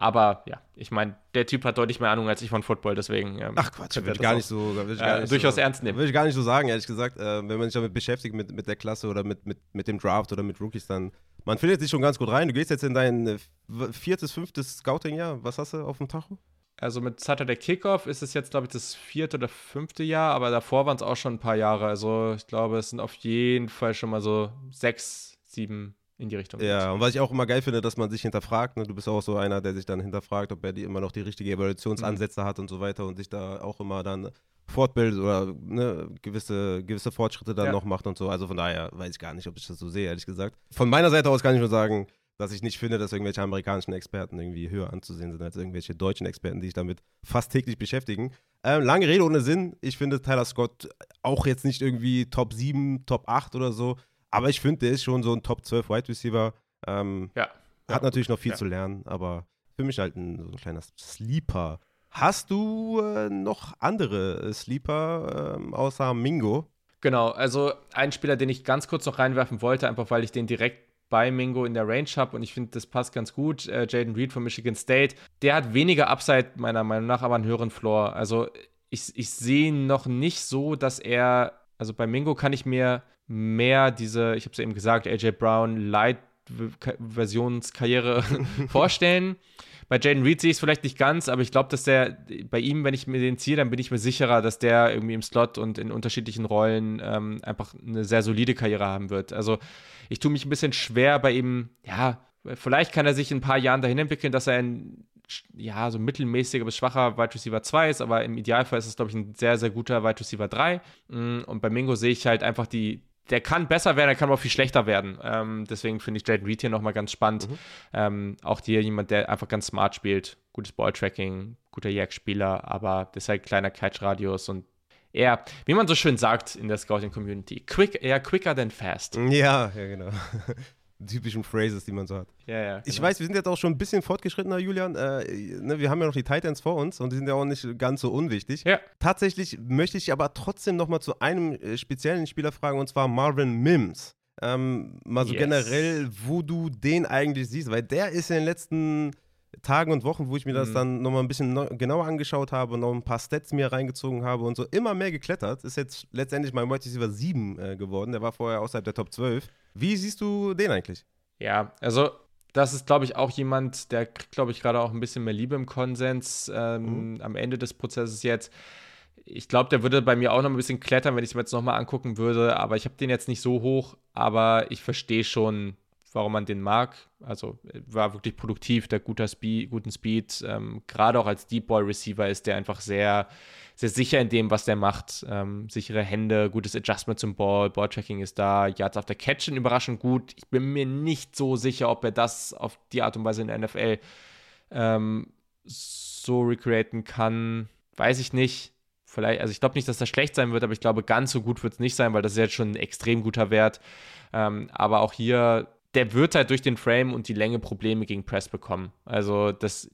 aber ja, ich meine, der Typ hat deutlich mehr Ahnung als ich von Football, deswegen. Ähm, Ach Quatsch, will ich gar nicht so. Gar äh, durchaus so, ernst nehmen. Will ich gar nicht so sagen, ehrlich gesagt. Äh, wenn man sich damit beschäftigt, mit, mit der Klasse oder mit, mit, mit dem Draft oder mit Rookies, dann. Man findet sich schon ganz gut rein. Du gehst jetzt in dein äh, viertes, fünftes Scouting-Jahr. Was hast du auf dem Tacho? Also mit Saturday Kickoff ist es jetzt, glaube ich, das vierte oder fünfte Jahr, aber davor waren es auch schon ein paar Jahre. Also ich glaube, es sind auf jeden Fall schon mal so sechs, sieben in die Richtung. Ja, und was ich auch immer geil finde, dass man sich hinterfragt. Ne? Du bist auch so einer, der sich dann hinterfragt, ob er die immer noch die richtigen Evaluationsansätze mhm. hat und so weiter und sich da auch immer dann fortbildet oder ne, gewisse, gewisse Fortschritte dann ja. noch macht und so. Also von daher weiß ich gar nicht, ob ich das so sehe, ehrlich gesagt. Von meiner Seite aus kann ich nur sagen, dass ich nicht finde, dass irgendwelche amerikanischen Experten irgendwie höher anzusehen sind als irgendwelche deutschen Experten, die sich damit fast täglich beschäftigen. Ähm, lange Rede ohne Sinn. Ich finde Tyler Scott auch jetzt nicht irgendwie Top 7, Top 8 oder so. Aber ich finde, der ist schon so ein Top 12 Wide Receiver. Ähm, ja. Hat natürlich noch viel zu lernen, aber für mich halt ein, so ein kleiner Sleeper. Hast du äh, noch andere Sleeper ähm, außer Mingo? Genau, also ein Spieler, den ich ganz kurz noch reinwerfen wollte, einfach weil ich den direkt bei Mingo in der Range habe und ich finde, das passt ganz gut. Äh, Jaden Reed von Michigan State, der hat weniger Upside, meiner Meinung nach, aber einen höheren Floor. Also ich, ich sehe noch nicht so, dass er, also bei Mingo kann ich mir mehr diese, ich habe es eben gesagt, AJ Brown Light-Versionskarriere [laughs] vorstellen. Bei Jaden Reed sehe ich es vielleicht nicht ganz, aber ich glaube, dass der bei ihm, wenn ich mir den ziehe, dann bin ich mir sicherer, dass der irgendwie im Slot und in unterschiedlichen Rollen ähm, einfach eine sehr solide Karriere haben wird. Also ich tue mich ein bisschen schwer bei ihm, ja, vielleicht kann er sich in ein paar Jahren dahin entwickeln, dass er ein ja, so mittelmäßiger bis schwacher Wide Receiver 2 ist, aber im Idealfall ist es, glaube ich, ein sehr, sehr guter Wide Receiver 3. Mm, und bei Mingo sehe ich halt einfach die, der kann besser werden, er kann aber auch viel schlechter werden. Ähm, deswegen finde ich Jaden Reed hier nochmal ganz spannend. Mhm. Ähm, auch hier jemand, der einfach ganz smart spielt, gutes Balltracking, guter Jack-Spieler, aber das ist halt kleiner Catch-Radius und eher, wie man so schön sagt in der Scouting-Community, quick, eher quicker than fast. Ja, ja, genau. [laughs] typischen Phrases, die man so hat. Ja, ja. Genau. Ich weiß, wir sind jetzt auch schon ein bisschen fortgeschrittener, Julian. Äh, ne, wir haben ja noch die Titans vor uns und die sind ja auch nicht ganz so unwichtig. Ja. Tatsächlich möchte ich aber trotzdem noch mal zu einem äh, speziellen Spieler fragen und zwar Marvin Mims. Ähm, mal so yes. generell, wo du den eigentlich siehst, weil der ist in den letzten Tagen und Wochen, wo ich mir das mhm. dann nochmal ein bisschen genauer angeschaut habe und noch ein paar Stats mir reingezogen habe und so immer mehr geklettert. Ist jetzt letztendlich mein Wide Receiver 7 äh, geworden. Der war vorher außerhalb der Top 12. Wie siehst du den eigentlich? Ja, also das ist, glaube ich, auch jemand, der kriegt, glaube ich, gerade auch ein bisschen mehr Liebe im Konsens ähm, mhm. am Ende des Prozesses jetzt. Ich glaube, der würde bei mir auch noch ein bisschen klettern, wenn ich es mir jetzt nochmal angucken würde. Aber ich habe den jetzt nicht so hoch. Aber ich verstehe schon, warum man den mag. Also war wirklich produktiv, der guter Speed, guten Speed. Ähm, Gerade auch als Deep Ball Receiver ist der einfach sehr, sehr sicher in dem, was der macht. Ähm, sichere Hände, gutes Adjustment zum Ball, Balltracking ist da, Yards auf der Catchen überraschend gut. Ich bin mir nicht so sicher, ob er das auf die Art und Weise in der NFL ähm, so recreaten kann. Weiß ich nicht. Vielleicht, also ich glaube nicht, dass das schlecht sein wird, aber ich glaube, ganz so gut wird es nicht sein, weil das ist jetzt schon ein extrem guter Wert. Ähm, aber auch hier der wird halt durch den Frame und die Länge Probleme gegen Press bekommen. Also das,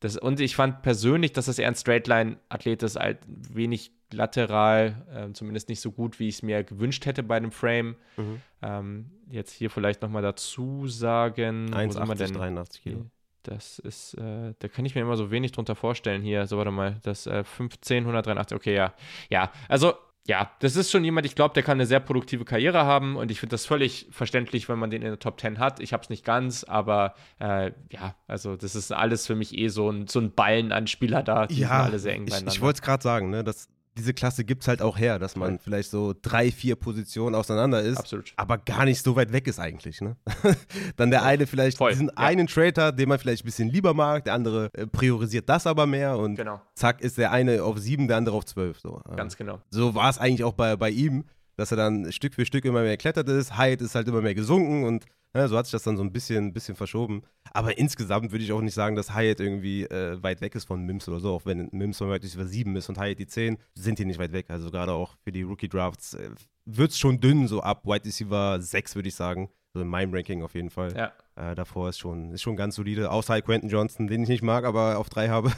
das und ich fand persönlich, dass das eher ein Straightline-Athlet ist, halt wenig lateral, äh, zumindest nicht so gut, wie ich es mir gewünscht hätte bei dem Frame. Mhm. Ähm, jetzt hier vielleicht nochmal dazu sagen. 1,80, 83 Kilo. Das ist, äh, da kann ich mir immer so wenig drunter vorstellen hier. So, warte mal, das äh, 15, 183, okay, ja. Ja, also ja, das ist schon jemand, ich glaube, der kann eine sehr produktive Karriere haben und ich finde das völlig verständlich, wenn man den in der Top 10 hat. Ich habe es nicht ganz, aber äh, ja, also das ist alles für mich eh so ein, so ein Ballen an Spieler da, die ja, sind alle sehr eng beieinander. Ich, ich wollte es gerade sagen, ne, das, diese Klasse gibt es halt auch her, dass man ja. vielleicht so drei, vier Positionen auseinander ist, Absolut. aber gar nicht so weit weg ist eigentlich. Ne? [laughs] Dann der eine vielleicht Voll. diesen ja. einen Trader, den man vielleicht ein bisschen lieber mag, der andere äh, priorisiert das aber mehr und genau. zack ist der eine auf sieben, der andere auf zwölf. So. Ganz genau. So war es eigentlich auch bei, bei ihm, dass er dann Stück für Stück immer mehr geklettert ist, Hyatt ist halt immer mehr gesunken und ja, so hat sich das dann so ein bisschen, bisschen verschoben. Aber insgesamt würde ich auch nicht sagen, dass Hyatt irgendwie äh, weit weg ist von Mims oder so. Auch wenn Mims zum Beispiel über 7 ist und Hyatt die 10, sind die nicht weit weg. Also gerade auch für die Rookie-Drafts äh, wird es schon dünn, so ab White Receiver 6, würde ich sagen. So in meinem Ranking auf jeden Fall. Ja. Äh, davor ist schon, ist schon ganz solide. Außer Quentin Johnson, den ich nicht mag, aber auf 3 habe.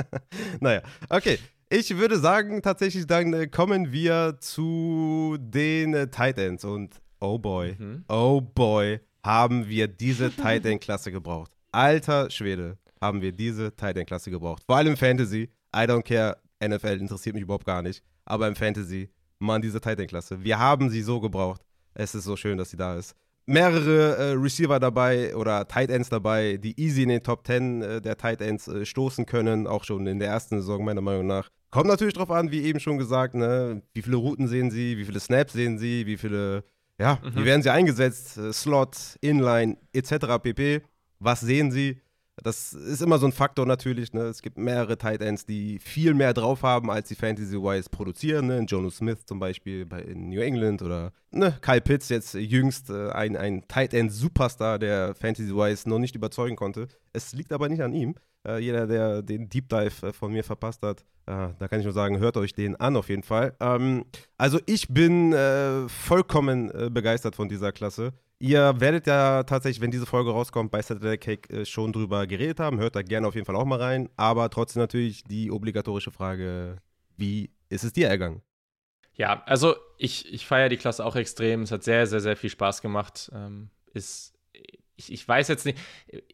[laughs] naja, okay. Ich würde sagen, tatsächlich dann äh, kommen wir zu den äh, Tight Ends. Und oh boy, mhm. oh boy, haben wir diese Tight End Klasse gebraucht. Alter Schwede, haben wir diese Tight End Klasse gebraucht. Vor allem Fantasy. I don't care, NFL interessiert mich überhaupt gar nicht. Aber im Fantasy, man, diese Tight End Klasse. Wir haben sie so gebraucht. Es ist so schön, dass sie da ist. Mehrere äh, Receiver dabei oder Tight Ends dabei, die easy in den Top 10 äh, der Tight Ends äh, stoßen können, auch schon in der ersten Saison meiner Meinung nach. Kommt natürlich drauf an, wie eben schon gesagt, ne? wie viele Routen sehen sie, wie viele Snaps sehen sie, wie viele ja, mhm. wie werden sie eingesetzt? Äh, Slot, Inline, etc. pp. Was sehen sie? Das ist immer so ein Faktor natürlich. Ne? Es gibt mehrere Tight Ends, die viel mehr drauf haben, als sie Fantasy-wise produzieren. Ne? Jonas Smith zum Beispiel bei, in New England oder ne? Kyle Pitts jetzt jüngst äh, ein, ein Tight End-Superstar, der Fantasy-wise noch nicht überzeugen konnte. Es liegt aber nicht an ihm. Äh, jeder, der den Deep Dive äh, von mir verpasst hat, äh, da kann ich nur sagen, hört euch den an auf jeden Fall. Ähm, also ich bin äh, vollkommen äh, begeistert von dieser Klasse. Ihr werdet ja tatsächlich, wenn diese Folge rauskommt, bei Saturday Cake äh, schon drüber geredet haben. Hört da gerne auf jeden Fall auch mal rein. Aber trotzdem natürlich die obligatorische Frage, wie ist es dir ergangen? Ja, also ich, ich feiere die Klasse auch extrem. Es hat sehr, sehr, sehr viel Spaß gemacht. Ähm, ist, ich, ich weiß jetzt nicht,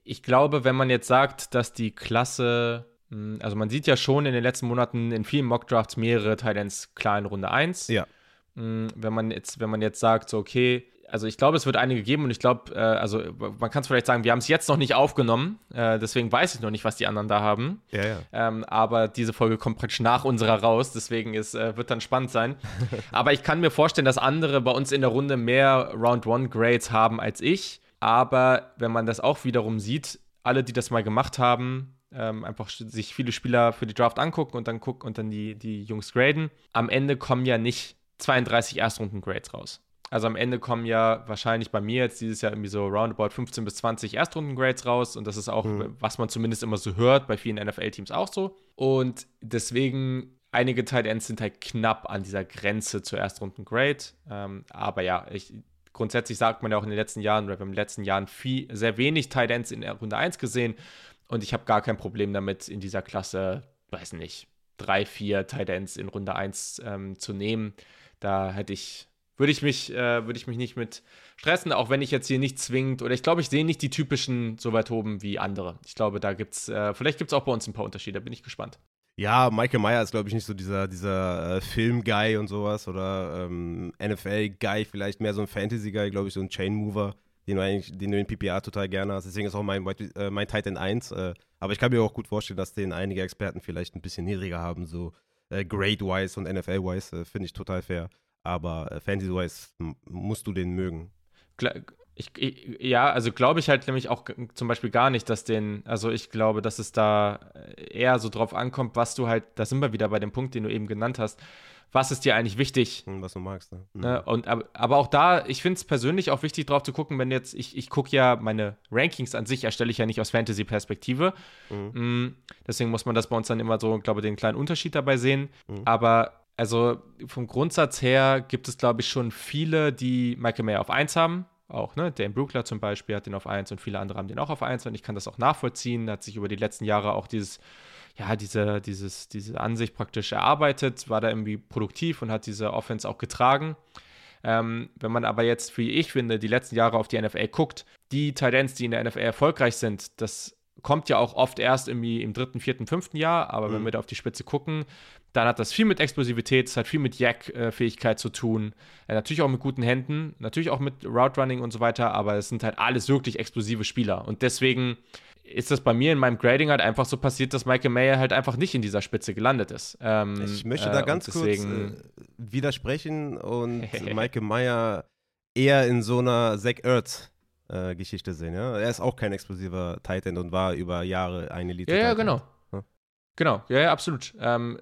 ich glaube, wenn man jetzt sagt, dass die Klasse, hm, also man sieht ja schon in den letzten Monaten in vielen Mockdrafts mehrere Titans klar in Runde 1. Ja. Hm, wenn man jetzt, wenn man jetzt sagt, so, okay, also ich glaube, es wird einige geben und ich glaube, äh, also man kann es vielleicht sagen, wir haben es jetzt noch nicht aufgenommen, äh, deswegen weiß ich noch nicht, was die anderen da haben. Ja, ja. Ähm, aber diese Folge kommt praktisch nach unserer raus, deswegen ist, äh, wird dann spannend sein. [laughs] aber ich kann mir vorstellen, dass andere bei uns in der Runde mehr Round One Grades haben als ich. Aber wenn man das auch wiederum sieht, alle, die das mal gemacht haben, ähm, einfach sich viele Spieler für die Draft angucken und dann gucken und dann die, die Jungs graden, am Ende kommen ja nicht 32 Erstrunden-Grades raus. Also am Ende kommen ja wahrscheinlich bei mir jetzt dieses Jahr irgendwie so roundabout 15 bis 20 Erstrunden-Grades raus. Und das ist auch, mhm. was man zumindest immer so hört, bei vielen NFL-Teams auch so. Und deswegen, einige Tight Ends sind halt knapp an dieser Grenze zur Erstrunden-Grade. Ähm, aber ja, ich, grundsätzlich sagt man ja auch in den letzten Jahren, oder wir haben in den letzten Jahren viel, sehr wenig Tight Ends in Runde 1 gesehen. Und ich habe gar kein Problem damit, in dieser Klasse, weiß nicht, drei, vier Tight Ends in Runde 1 ähm, zu nehmen. Da hätte ich würde ich mich, äh, würde ich mich nicht mit stressen, auch wenn ich jetzt hier nicht zwingend, oder ich glaube, ich sehe nicht die typischen so weit oben wie andere. Ich glaube, da gibt es, äh, vielleicht gibt es auch bei uns ein paar Unterschiede, bin ich gespannt. Ja, Michael Meyer ist, glaube ich, nicht so dieser, dieser äh, Film-Guy und sowas oder ähm, NFL-Guy, vielleicht mehr so ein Fantasy-Guy, glaube ich, so ein Chain-Mover, den du den du in PPA total gerne hast. Deswegen ist auch mein, äh, mein Titan 1. Äh, aber ich kann mir auch gut vorstellen, dass den einige Experten vielleicht ein bisschen niedriger haben, so äh, Grade-wise und NFL-wise, äh, finde ich total fair. Aber äh, Fantasy-wise musst du den mögen. Ich, ich, ja, also glaube ich halt nämlich auch zum Beispiel gar nicht, dass den, also ich glaube, dass es da eher so drauf ankommt, was du halt, da sind wir wieder bei dem Punkt, den du eben genannt hast, was ist dir eigentlich wichtig? Hm, was du magst, ne? ne? Und, aber, aber auch da, ich finde es persönlich auch wichtig, drauf zu gucken, wenn jetzt, ich, ich gucke ja, meine Rankings an sich erstelle ich ja nicht aus Fantasy-Perspektive. Mhm. Mm, deswegen muss man das bei uns dann immer so, glaube ich, den kleinen Unterschied dabei sehen. Mhm. Aber also vom Grundsatz her gibt es, glaube ich, schon viele, die Michael Mayer auf 1 haben. Auch, ne? Dan Brookler zum Beispiel hat den auf 1 und viele andere haben den auch auf 1 und ich kann das auch nachvollziehen. Hat sich über die letzten Jahre auch dieses, ja, diese, dieses, diese Ansicht praktisch erarbeitet, war da irgendwie produktiv und hat diese Offense auch getragen. Ähm, wenn man aber jetzt, wie ich finde, die letzten Jahre auf die NFL guckt, die Titans, die in der NFL erfolgreich sind, das kommt ja auch oft erst irgendwie im dritten, vierten, fünften Jahr, aber mhm. wenn wir da auf die Spitze gucken, dann hat das viel mit Explosivität, es hat viel mit Jack-Fähigkeit zu tun. Äh, natürlich auch mit guten Händen, natürlich auch mit Route Running und so weiter, aber es sind halt alles wirklich explosive Spieler. Und deswegen ist das bei mir in meinem Grading halt einfach so passiert, dass Michael Mayer halt einfach nicht in dieser Spitze gelandet ist. Ähm, ich möchte da äh, ganz deswegen, kurz äh, widersprechen und [laughs] Michael Mayer eher in so einer Zach Ertz äh, Geschichte sehen. Ja? Er ist auch kein explosiver Tight End und war über Jahre eine Elite. Ja, ja, genau. Ja? Genau, ja, ja absolut. Ähm,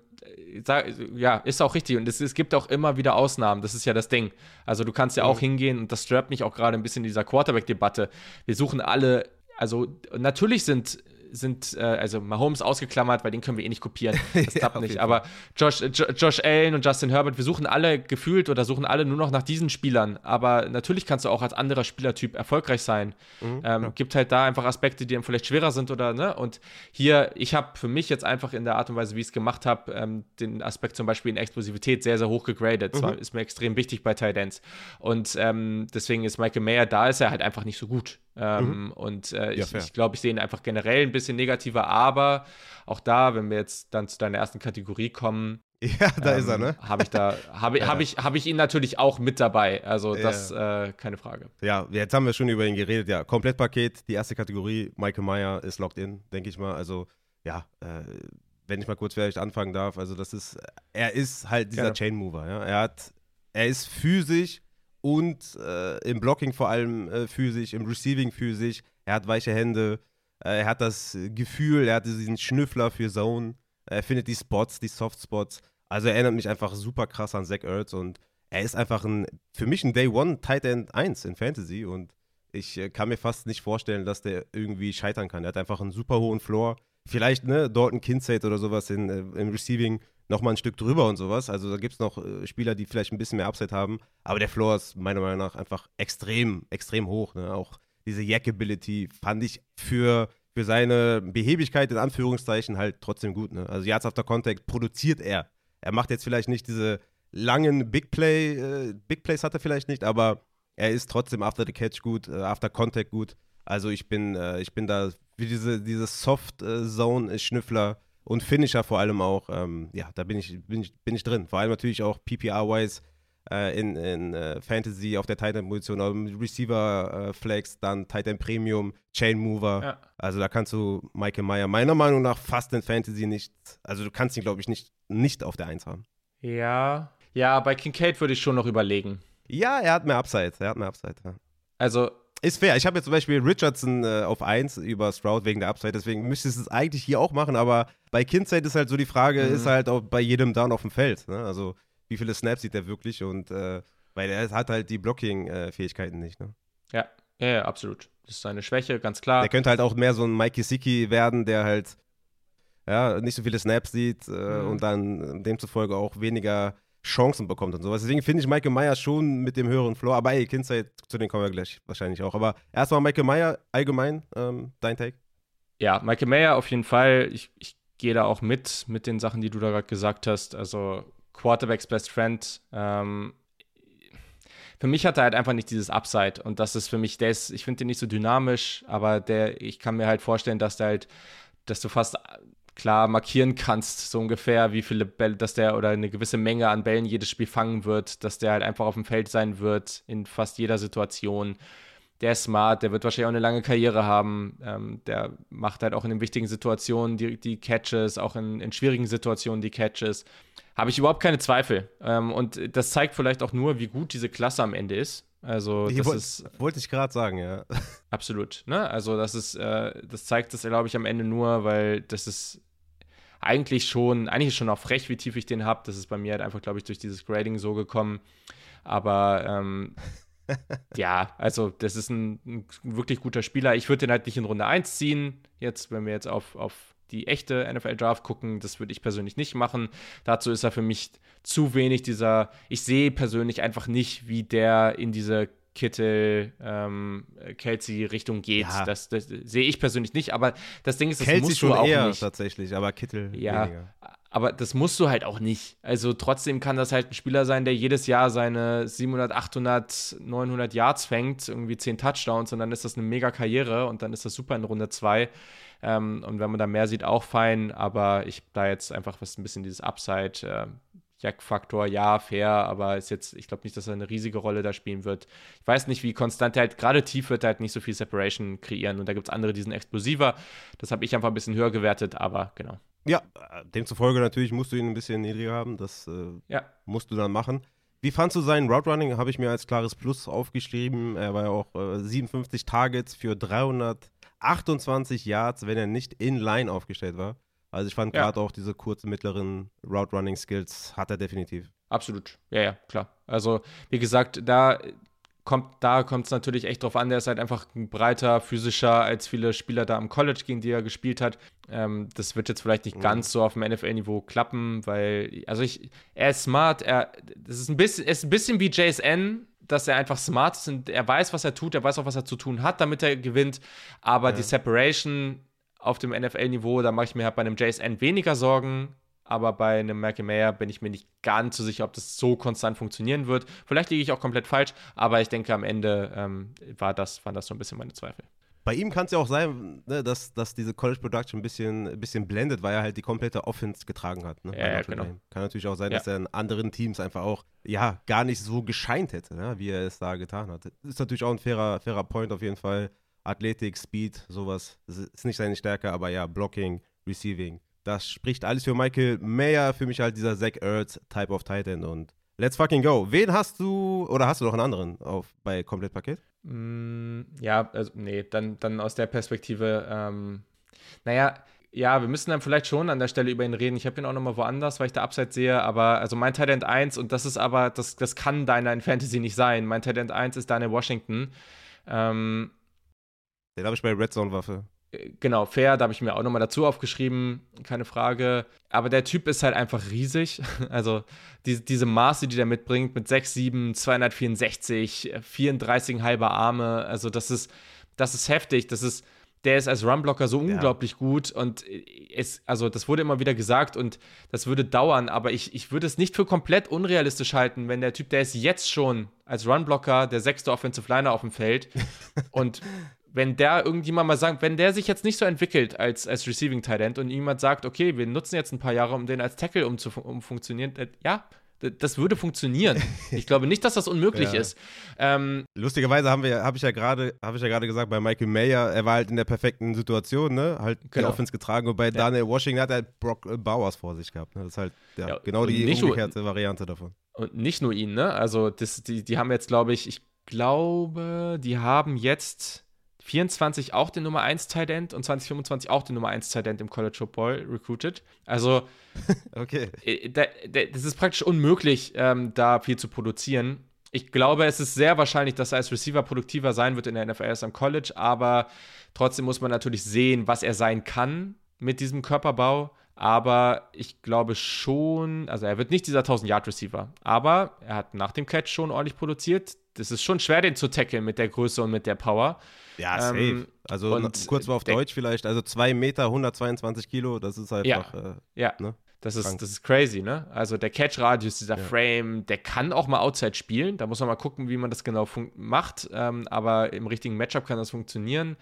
ja, ist auch richtig. Und es, es, gibt auch immer wieder Ausnahmen. Das ist ja das Ding. Also du kannst ja auch mhm. hingehen und das stört mich auch gerade ein bisschen in dieser Quarterback-Debatte. Wir suchen alle, also natürlich sind sind, äh, also Mahomes ausgeklammert, weil den können wir eh nicht kopieren. [laughs] Das klappt ja, nicht. Aber Josh, Josh Allen und Justin Herbert, wir suchen alle gefühlt oder suchen alle nur noch nach diesen Spielern. Aber natürlich kannst du auch als anderer Spielertyp erfolgreich sein. Mhm, ähm, ja. Gibt halt da einfach Aspekte, die dann vielleicht schwerer sind oder, ne? Und hier, ich habe für mich jetzt einfach in der Art und Weise, wie ich es gemacht habe, ähm, den Aspekt zum Beispiel in Explosivität sehr, sehr hoch gegradet. Mhm. Das ist mir extrem wichtig bei Tight Ends. Und ähm, deswegen ist Michael Mayer, da ist er halt einfach nicht so gut. Ähm, mhm. Und äh, ja, ich glaube, ich, glaub, ich sehe ihn einfach generell ein bisschen negativer, aber auch da, wenn wir jetzt dann zu deiner ersten Kategorie kommen, [laughs] ja, da ähm, ist er, ne? Habe ich da, habe [laughs] ja. hab ich, hab ich ihn natürlich auch mit dabei. Also das, ja. äh, keine Frage. Ja, jetzt haben wir schon über ihn geredet. Ja, Komplettpaket, die erste Kategorie, Michael Meyer ist locked in, denke ich mal. Also, ja, äh, wenn ich mal kurz vielleicht anfangen darf, also das ist, er ist halt dieser Chain Mover, ja. Er hat, er ist physisch und äh, im Blocking vor allem äh, physisch, im Receiving physisch. Er hat weiche Hände, äh, er hat das Gefühl, er hat diesen Schnüffler für Zone, er findet die Spots, die Soft Spots. Also er erinnert mich einfach super krass an Zach Ertz und er ist einfach ein, für mich ein Day One Tight End 1 in Fantasy und ich äh, kann mir fast nicht vorstellen, dass der irgendwie scheitern kann. Er hat einfach einen super hohen Floor. Vielleicht, ne, Dalton Kincaid oder sowas in, äh, im Receiving nochmal ein Stück drüber und sowas. Also da gibt es noch äh, Spieler, die vielleicht ein bisschen mehr Upside haben. Aber der Floor ist meiner Meinung nach einfach extrem, extrem hoch. Ne? Auch diese Jack-Ability fand ich für, für seine Behebigkeit in Anführungszeichen halt trotzdem gut. Ne? Also Yards after Contact produziert er. Er macht jetzt vielleicht nicht diese langen Big Play, äh, Big Plays hat er vielleicht nicht, aber er ist trotzdem after the catch gut, äh, after contact gut. Also ich bin, äh, ich bin da wie diese, diese Soft-Zone-Schnüffler und Finisher vor allem auch. Ähm, ja, da bin ich, bin, ich, bin ich drin. Vor allem natürlich auch PPR-wise äh, in, in äh, Fantasy auf der Titan-Position, Receiver-Flex, dann Titan Premium, Chain Mover. Ja. Also da kannst du Michael Meyer meiner Meinung nach fast in Fantasy nicht, also du kannst ihn, glaube ich, nicht, nicht auf der 1 haben. Ja, ja, bei Kincaid würde ich schon noch überlegen. Ja, er hat mehr Upside. Er hat mehr Upside. Ja. Also. Ist fair. Ich habe jetzt zum Beispiel Richardson äh, auf 1 über Stroud wegen der Upside, deswegen müsstest du es eigentlich hier auch machen, aber bei Kindzeit ist halt so die Frage, mhm. ist halt auch bei jedem Down auf dem Feld. Ne? Also, wie viele Snaps sieht er wirklich und äh, weil er hat halt die Blocking-Fähigkeiten nicht. Ne? Ja. ja, ja, absolut. Das ist seine Schwäche, ganz klar. Der könnte halt auch mehr so ein Mikey Siki werden, der halt ja, nicht so viele Snaps sieht äh, mhm. und dann demzufolge auch weniger Chancen bekommt und sowas. Deswegen finde ich Michael Meyer schon mit dem höheren Floor. Aber ey, Kindzeit, zu denen kommen wir gleich wahrscheinlich auch. Aber erstmal Michael Meyer, allgemein, ähm, dein Take? Ja, Michael Meyer auf jeden Fall. Ich, ich gehe da auch mit, mit den Sachen, die du da gerade gesagt hast. Also Quarterbacks Best Friend. Ähm, für mich hat er halt einfach nicht dieses Upside. Und das ist für mich, der ist, ich finde den nicht so dynamisch, aber der, ich kann mir halt vorstellen, dass der halt, dass du fast klar markieren kannst, so ungefähr, wie viele Bälle, dass der oder eine gewisse Menge an Bällen jedes Spiel fangen wird, dass der halt einfach auf dem Feld sein wird in fast jeder Situation. Der ist smart, der wird wahrscheinlich auch eine lange Karriere haben. Ähm, der macht halt auch in den wichtigen Situationen die, die Catches, auch in, in schwierigen Situationen die Catches. Habe ich überhaupt keine Zweifel. Ähm, und das zeigt vielleicht auch nur, wie gut diese Klasse am Ende ist. Also, das wollt, ist. Wollte ich gerade sagen, ja. Absolut. Ne? Also, das ist, äh, das zeigt das, glaube ich, am Ende nur, weil das ist eigentlich schon, eigentlich ist schon auch frech, wie tief ich den habe. Das ist bei mir halt einfach, glaube ich, durch dieses Grading so gekommen. Aber ähm, [laughs] ja, also das ist ein, ein, wirklich guter Spieler. Ich würde den halt nicht in Runde 1 ziehen. Jetzt, wenn wir jetzt auf, auf die echte NFL-Draft gucken, das würde ich persönlich nicht machen. Dazu ist er für mich zu wenig dieser, ich sehe persönlich einfach nicht, wie der in diese Kittel, ähm, Kelsey-Richtung geht. Ja. Das, das sehe ich persönlich nicht, aber das Ding ist, das Kelsey musst schon du auch eher nicht. tatsächlich, aber Kittel ja, weniger. Aber das musst du halt auch nicht. Also trotzdem kann das halt ein Spieler sein, der jedes Jahr seine 700, 800, 900 Yards fängt, irgendwie 10 Touchdowns und dann ist das eine mega Karriere und dann ist das super in Runde 2. Ähm, und wenn man da mehr sieht, auch fein, aber ich da jetzt einfach was ein bisschen dieses Upside. Äh, Jack-Faktor, ja, fair, aber ist jetzt, ich glaube nicht, dass er eine riesige Rolle da spielen wird. Ich weiß nicht, wie konstant er halt, gerade tief wird er halt nicht so viel Separation kreieren und da gibt es andere, die sind explosiver. Das habe ich einfach ein bisschen höher gewertet, aber genau. Ja, demzufolge natürlich musst du ihn ein bisschen niedriger haben, das äh, ja. musst du dann machen. Wie fandst du seinen Route Running? Habe ich mir als klares Plus aufgeschrieben. Er war ja auch äh, 57 Targets für 328 Yards, wenn er nicht in Line aufgestellt war. Also ich fand ja. gerade auch diese kurzen, mittleren Route-Running-Skills hat er definitiv. Absolut, ja, ja, klar. Also wie gesagt, da kommt da kommt es natürlich echt drauf an. Der ist halt einfach ein breiter, physischer als viele Spieler da am College, gegen die er gespielt hat. Ähm, das wird jetzt vielleicht nicht mhm. ganz so auf dem NFL-Niveau klappen, weil, also ich, er ist smart, er, das ist ein bisschen, ist ein bisschen wie JSN, dass er einfach smart ist und er weiß, was er tut, er weiß auch, was er zu tun hat, damit er gewinnt. Aber ja. die Separation auf dem NFL-Niveau, da mache ich mir halt bei einem JSN weniger Sorgen, aber bei einem Malcolm Mayer bin ich mir nicht ganz so sicher, ob das so konstant funktionieren wird. Vielleicht liege ich auch komplett falsch, aber ich denke, am Ende ähm, war das, waren das so ein bisschen meine Zweifel. Bei ihm kann es ja auch sein, ne, dass, dass diese College Production ein bisschen, ein bisschen blendet, weil er halt die komplette Offense getragen hat. Ne, ja, ja genau. Kann natürlich auch sein, ja. dass er in anderen Teams einfach auch ja, gar nicht so gescheint hätte, ne, wie er es da getan hat. Ist natürlich auch ein fairer, fairer Point auf jeden Fall. Athletik, Speed, sowas. Das ist nicht seine Stärke, aber ja, Blocking, Receiving. Das spricht alles für Michael Mayer, für mich halt dieser Zach Ertz Type of Titan und let's fucking go. Wen hast du, oder hast du noch einen anderen auf, bei Komplettpaket? Mm, ja, also nee, dann, dann aus der Perspektive, ähm, naja, ja, wir müssen dann vielleicht schon an der Stelle über ihn reden. Ich habe ihn auch nochmal woanders, weil ich da Upside sehe, aber also mein Talent 1 und das ist aber, das, das kann deiner in Fantasy nicht sein. Mein Talent 1 ist Daniel Washington. Ähm, den habe ich bei Red Zone Waffe. Äh, genau, fair, da habe ich mir auch nochmal dazu aufgeschrieben, keine Frage. Aber der Typ ist halt einfach riesig. [laughs] Also die, diese Maße, die der mitbringt, mit 6'7, 264, 34 halber Arme, also das ist, das ist heftig. Das ist, der ist als Runblocker so unglaublich ja. gut und es, also das wurde immer wieder gesagt und das würde dauern, aber ich, ich würde es nicht für komplett unrealistisch halten, wenn der Typ, der ist jetzt schon als Runblocker der sechste Offensive Liner auf dem Feld [laughs] und wenn der irgendjemand mal sagt, wenn der sich jetzt nicht so entwickelt als, als Receiving Tight und jemand sagt, okay, wir nutzen jetzt ein paar Jahre, um den als Tackle umzufunktionieren, um ja, das würde funktionieren. [laughs] Ich glaube nicht, dass das unmöglich ja. ist. Ähm, Lustigerweise haben wir, habe ich ja gerade, habe ich ja gerade gesagt, bei Michael Mayer, er war halt in der perfekten Situation, ne? Halt genau. die Offense getragen und bei ja. Daniel Washington hat er halt Brock äh, Bowers vor sich gehabt. Ne? Das ist halt ja, ja genau die umgekehrte nur, Variante davon. Und nicht nur ihn, ne? Also das, die, die haben jetzt, glaube ich, ich glaube, die haben jetzt 24 auch den Nummer 1 Tight End und 2025 auch den Nummer 1 Tight End im College Football recruited. Also, [laughs] okay. Äh, da, da, das ist praktisch unmöglich, ähm, da viel zu produzieren. Ich glaube, es ist sehr wahrscheinlich, dass er als Receiver produktiver sein wird in der NFL als am College, aber trotzdem muss man natürlich sehen, was er sein kann mit diesem Körperbau. Aber ich glaube schon, also er wird nicht dieser 1000-Yard-Receiver, aber er hat nach dem Catch schon ordentlich produziert. Das ist schon schwer, den zu tackeln mit der Größe und mit der Power. Ja, safe. Ähm, also kurz mal auf Deutsch vielleicht, also 2 Meter, 122 Kilo, das ist einfach. Ja, äh, ja. Ne? Das ist, das ist crazy, ne? Also der Catch-Radius, dieser ja. Frame, der kann auch mal Outside spielen. Da muss man mal gucken, wie man das genau macht. Ähm, aber im richtigen Matchup kann das funktionieren.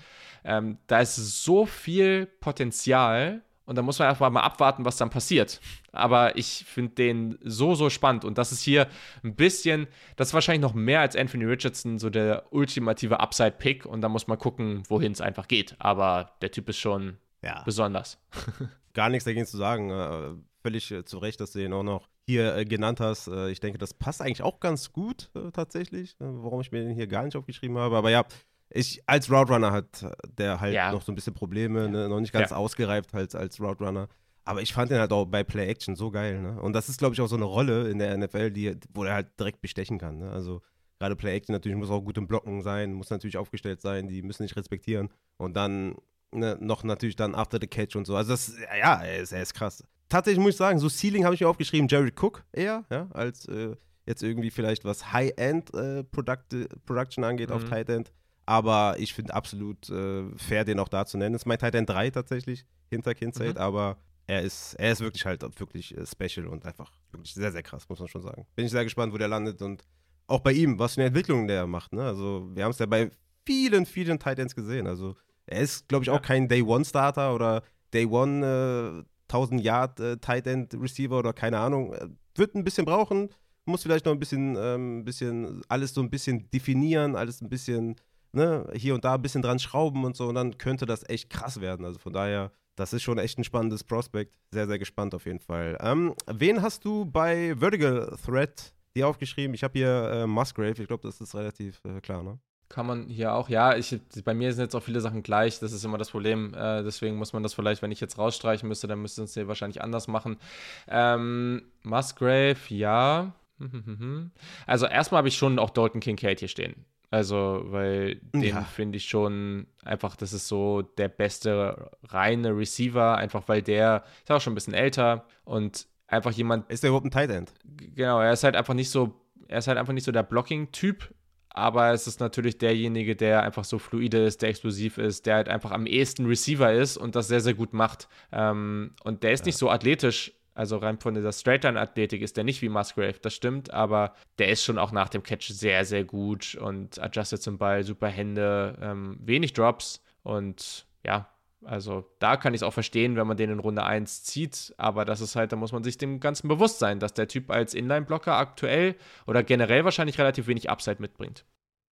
Ähm, da ist so viel Potenzial und da muss man einfach mal abwarten, was dann passiert. Aber ich finde den so, so spannend. Und das ist hier ein bisschen, das ist wahrscheinlich noch mehr als Anthony Richardson, so der ultimative Upside-Pick. Und da muss man gucken, wohin es einfach geht. Aber der Typ ist schon ja. besonders. [laughs] Gar nichts dagegen zu sagen. Äh, völlig äh, zu Recht, dass du ihn auch noch hier äh, genannt hast. ich denke, das passt eigentlich auch ganz gut tatsächlich, warum ich mir den hier gar nicht aufgeschrieben habe. Aber ja, ich als Route Runner hat der halt ja. noch so ein bisschen Probleme, ja. ne? noch nicht ganz ja. ausgereift als, als Route Runner. Aber ich fand den halt auch bei Play Action so geil. Ne? Und das ist, glaube ich, auch so eine Rolle in der NFL, die, wo er halt direkt bestechen kann. Ne? Also gerade Play Action natürlich muss auch gut im Blocken sein, muss natürlich aufgestellt sein, die müssen nicht respektieren. Und dann ne, noch natürlich dann After the Catch und so. Also das, ja, er ist, er ist krass. Tatsächlich muss ich sagen, so Ceiling habe ich mir aufgeschrieben, Jared Cook eher, ja, als äh, jetzt irgendwie vielleicht was High-End äh, Production angeht mhm. auf Tight End. Aber ich finde absolut äh, fair, den auch da zu nennen. Das ist mein Titan 3 tatsächlich hinter Kincaid, mhm. aber er ist, er ist wirklich halt wirklich äh, special und einfach wirklich sehr, sehr krass, muss man schon sagen. Bin ich sehr gespannt, wo der landet und auch bei ihm, was für eine Entwicklung der macht. Ne? Also, wir haben es ja bei vielen, vielen Titans gesehen. Also, er ist, glaube ich, auch kein Day-One-Starter oder Day-One äh, 1000 Yard äh, Tight End Receiver oder keine Ahnung. Wird ein bisschen brauchen, muss vielleicht noch ein bisschen, ähm, bisschen alles so ein bisschen definieren, alles ein bisschen ne, hier und da ein bisschen dran schrauben und so und dann könnte das echt krass werden. Also von daher, das ist schon echt ein spannendes Prospekt. Sehr, sehr gespannt auf jeden Fall. Ähm, wen hast du bei Vertical Threat dir aufgeschrieben? Ich habe hier äh, Musgrave, ich glaube, das ist relativ äh, klar, ne? Kann man hier auch, ja, ich, bei mir sind jetzt auch viele Sachen gleich, das ist immer das Problem. Äh, deswegen muss man das vielleicht, wenn ich jetzt rausstreichen müsste, dann müsste es hier wahrscheinlich anders machen. Ähm, Musgrave, ja. [laughs] Also erstmal habe ich schon auch Dalton Kincaid hier stehen. Also, weil den ja. finde ich schon einfach, das ist so der beste reine Receiver, einfach weil der ist auch schon ein bisschen älter und einfach jemand. Ist der überhaupt ein Tight End? Genau, er ist halt einfach nicht so, er ist halt einfach nicht so der Blocking-Typ, aber es ist natürlich derjenige, der einfach so fluide ist, der explosiv ist, der halt einfach am ehesten Receiver ist und das sehr, sehr gut macht. Ähm, und der ist ja. nicht so athletisch, also rein von dieser Straight-Line-Athletik ist der nicht wie Musgrave, das stimmt, aber der ist schon auch nach dem Catch sehr, sehr gut und adjusted zum Ball, super Hände, ähm, wenig Drops und ja, also da kann ich es auch verstehen, wenn man den in Runde 1 zieht, aber das ist halt, da muss man sich dem Ganzen bewusst sein, dass der Typ als Inline-Blocker aktuell oder generell wahrscheinlich relativ wenig Upside mitbringt.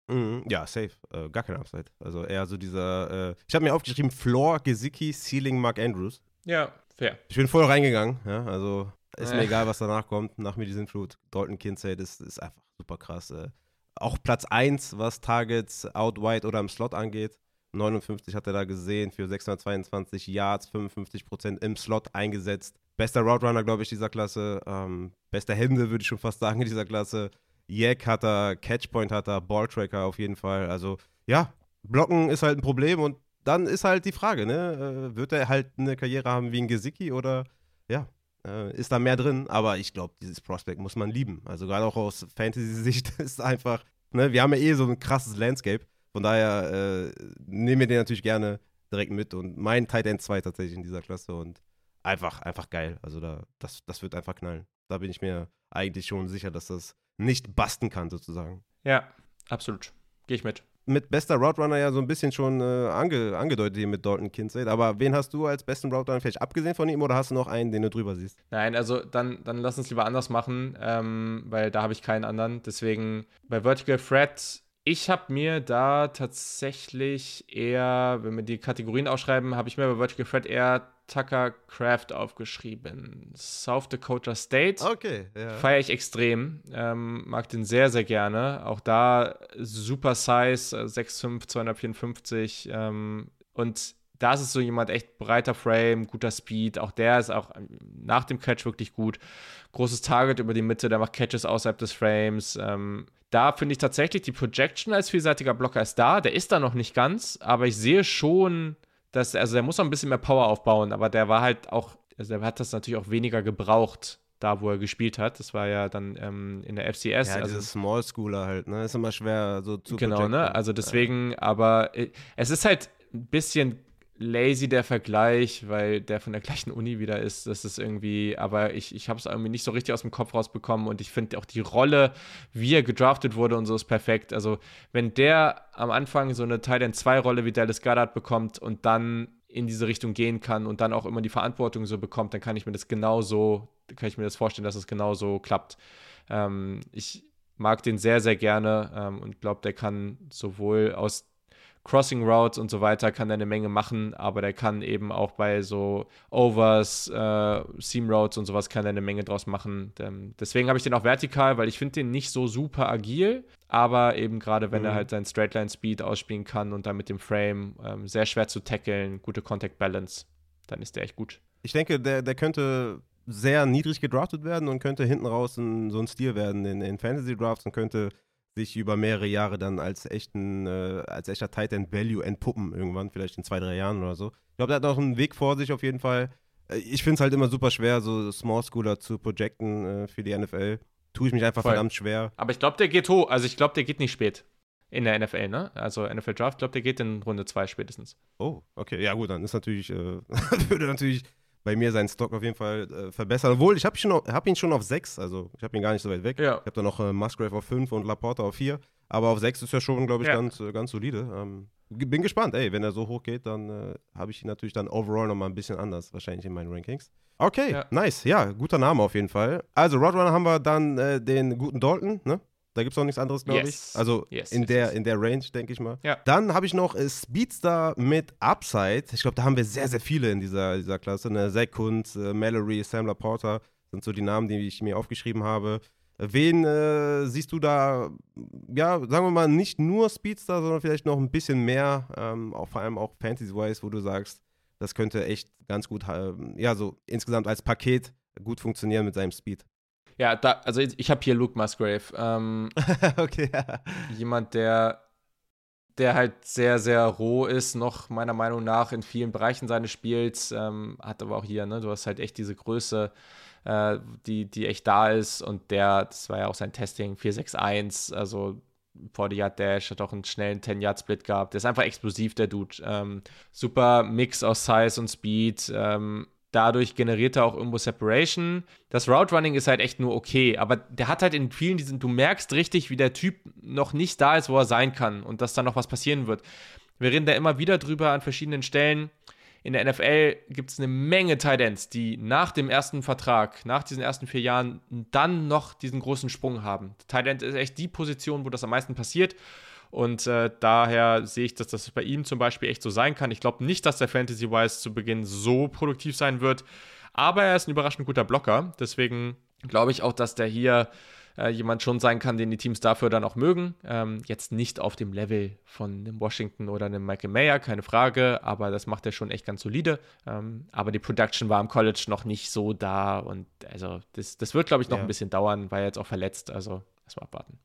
Mhm, ja, safe. Äh, gar kein Upside. Also eher so dieser, äh, ich habe mir aufgeschrieben, Floor, Gesicki, Ceiling, Mark Andrews. Ja, Fair. Ich bin voll reingegangen, ja, also ist äh. mir egal, was danach kommt, nach mir die Sintflut. Dalton Kincaid ist, ist einfach super krass. Äh. Auch Platz 1, was Targets out wide oder im Slot angeht. 59 hat er da gesehen für 622 Yards, 55% im Slot eingesetzt. Bester Route Runner, glaube ich, dieser Klasse. Ähm, bester Hände, würde ich schon fast sagen, in [laughs] dieser Klasse. Jack hat er, Catchpoint hat er, Balltracker auf jeden Fall. Also, ja, Blocken ist halt ein Problem und dann ist halt die Frage, ne? Äh, wird er halt eine Karriere haben wie ein Gesicki oder ja, äh, ist da mehr drin? Aber ich glaube, dieses Prospect muss man lieben. Also gerade auch aus Fantasy-Sicht [laughs] ist einfach, ne? Wir haben ja eh so ein krasses Landscape. Von daher äh, nehmen wir den natürlich gerne direkt mit und mein Tight End 2 tatsächlich in dieser Klasse und einfach, einfach geil. Also da, das, das wird einfach knallen. Da bin ich mir eigentlich schon sicher, dass das nicht basten kann, sozusagen. Ja, absolut. Gehe ich mit. Mit bester Route Runner ja so ein bisschen schon äh, ange, angedeutet hier mit Dalton Kincaid. Aber wen hast du als besten Route Runner vielleicht abgesehen von ihm oder hast du noch einen, den du drüber siehst? Nein, also dann, dann lass uns lieber anders machen, ähm, weil da habe ich keinen anderen. Deswegen bei Vertical Threat ich habe mir da tatsächlich eher, wenn wir die Kategorien ausschreiben, habe ich mir bei Vertical Thread eher Tucker Craft aufgeschrieben. South Dakota State. Okay, ja. Feiere ich extrem. Ähm, mag den sehr, sehr gerne. Auch da super Size, 6'5, 254. Ähm, und da ist es so jemand echt breiter Frame, guter Speed. Auch der ist auch nach dem Catch wirklich gut. Großes Target über die Mitte, der macht Catches außerhalb des Frames. Ähm, da finde ich tatsächlich, die Projection als vielseitiger Blocker ist da. Der ist da noch nicht ganz, aber ich sehe schon, dass, also der muss noch ein bisschen mehr Power aufbauen, aber der war halt auch, also der hat das natürlich auch weniger gebraucht, da wo er gespielt hat. Das war ja dann ähm, in der FCS. Ja, also Small Schooler halt, ne? Ist immer schwer so zu Genau, projecten. ne? Also deswegen, ja. aber äh, es ist halt ein bisschen lazy der Vergleich, weil der von der gleichen Uni wieder ist. Das ist irgendwie, aber ich, ich habe es irgendwie nicht so richtig aus dem Kopf rausbekommen und ich finde auch die Rolle, wie er gedraftet wurde und so ist perfekt. Also, wenn der am Anfang so eine Titan 2 Rolle wie Dallas Goddard bekommt und dann in diese Richtung gehen kann und dann auch immer die Verantwortung so bekommt, dann kann ich mir das genauso, kann ich mir das vorstellen, dass es genauso klappt. Ähm, ich mag den sehr, sehr gerne ähm, und glaube, der kann sowohl aus Crossing Routes und so weiter kann er eine Menge machen, aber der kann eben auch bei so Overs, äh, Seam Routes und sowas kann er eine Menge draus machen. Ähm, deswegen habe ich den auch vertikal, weil ich finde den nicht so super agil, aber eben gerade wenn mhm. er halt seinen Straightline Speed ausspielen kann und dann mit dem Frame ähm, sehr schwer zu tackeln, gute Contact Balance, dann ist der echt gut. Ich denke, der, der könnte sehr niedrig gedraftet werden und könnte hinten raus in, so ein Stil werden in, in Fantasy Drafts und könnte sich über mehrere Jahre dann als echten, äh, als echter Titan Value entpuppen irgendwann, vielleicht in zwei, drei Jahren oder so. Ich glaube, der hat noch einen Weg vor sich auf jeden Fall. Äh, ich finde es halt immer super schwer, so Small Schooler zu projecten äh, für die NFL. Tue ich mich einfach Voll. verdammt schwer. Aber ich glaube, der geht hoch. Also ich glaube, der geht nicht spät in der NFL, ne? Also NFL Draft, ich glaube, der geht in Runde 2 spätestens. Oh, okay. Ja, gut, dann ist natürlich, äh, [laughs] würde natürlich bei mir seinen Stock auf jeden Fall äh, verbessern. Obwohl, ich habe hab ihn schon auf 6, also ich habe ihn gar nicht so weit weg. Ja. Ich habe da noch äh, Musgrave auf 5 und Laporta auf 4. Aber auf 6 ist ja schon, glaube ich, ja. ganz, äh, ganz solide. Ähm, bin gespannt, ey, wenn er so hoch geht, dann äh, habe ich ihn natürlich dann overall nochmal ein bisschen anders, wahrscheinlich in meinen Rankings. Okay, ja. nice. Ja, guter Name auf jeden Fall. Also, Roadrunner haben wir dann äh, den guten Dalton, ne? Da gibt es auch nichts anderes, glaube yes. ich. Also yes, in, yes, der, in der Range, denke ich mal. Ja. Dann habe ich noch äh, Speedstar mit Upside. Ich glaube, da haben wir sehr, sehr viele in dieser, dieser Klasse. Ne? Zach Kuntz, äh, Mallory, Sam Laporta sind so die Namen, die ich mir aufgeschrieben habe. Wen äh, siehst du da, ja, sagen wir mal, nicht nur Speedstar, sondern vielleicht noch ein bisschen mehr, ähm, auch vor allem auch Fantasy-wise, wo du sagst, das könnte echt ganz gut, äh, ja, so insgesamt als Paket gut funktionieren mit seinem Speed. Ja, da, also ich habe hier Luke Musgrave. Ähm, [laughs] okay, ja. Jemand, der, der halt sehr, sehr roh ist, noch meiner Meinung nach in vielen Bereichen seines Spiels. Ähm, hat aber auch hier, ne, du hast halt echt diese Größe, äh, die, die echt da ist. Und der, das war ja auch sein Testing, 461, also 40 Yard Dash, hat auch einen schnellen 10 Yard Split gehabt. Der ist einfach explosiv, der Dude. Ähm, super Mix aus Size und Speed. Ähm, Dadurch generiert er auch irgendwo Separation. Das Route Running ist halt echt nur okay, aber der hat halt in vielen diesen, du merkst richtig, wie der Typ noch nicht da ist, wo er sein kann und dass da noch was passieren wird. Wir reden da immer wieder drüber an verschiedenen Stellen. In der NFL gibt es eine Menge Tight Ends, die nach dem ersten Vertrag, nach diesen ersten vier Jahren, dann noch diesen großen Sprung haben. Tight End ist echt die Position, wo das am meisten passiert. Und äh, daher sehe ich, dass das bei ihm zum Beispiel echt so sein kann. Ich glaube nicht, dass der Fantasy-Wise zu Beginn so produktiv sein wird. Aber er ist ein überraschend guter Blocker. Deswegen glaube ich auch, dass der hier äh, jemand schon sein kann, den die Teams dafür dann auch mögen. Ähm, jetzt nicht auf dem Level von einem Washington oder einem Michael Mayer, keine Frage, aber das macht er schon echt ganz solide. Ähm, aber die Production war im College noch nicht so da und also das, das wird, glaube ich, noch ja. ein bisschen dauern, weil er jetzt auch verletzt. Also erstmal abwarten.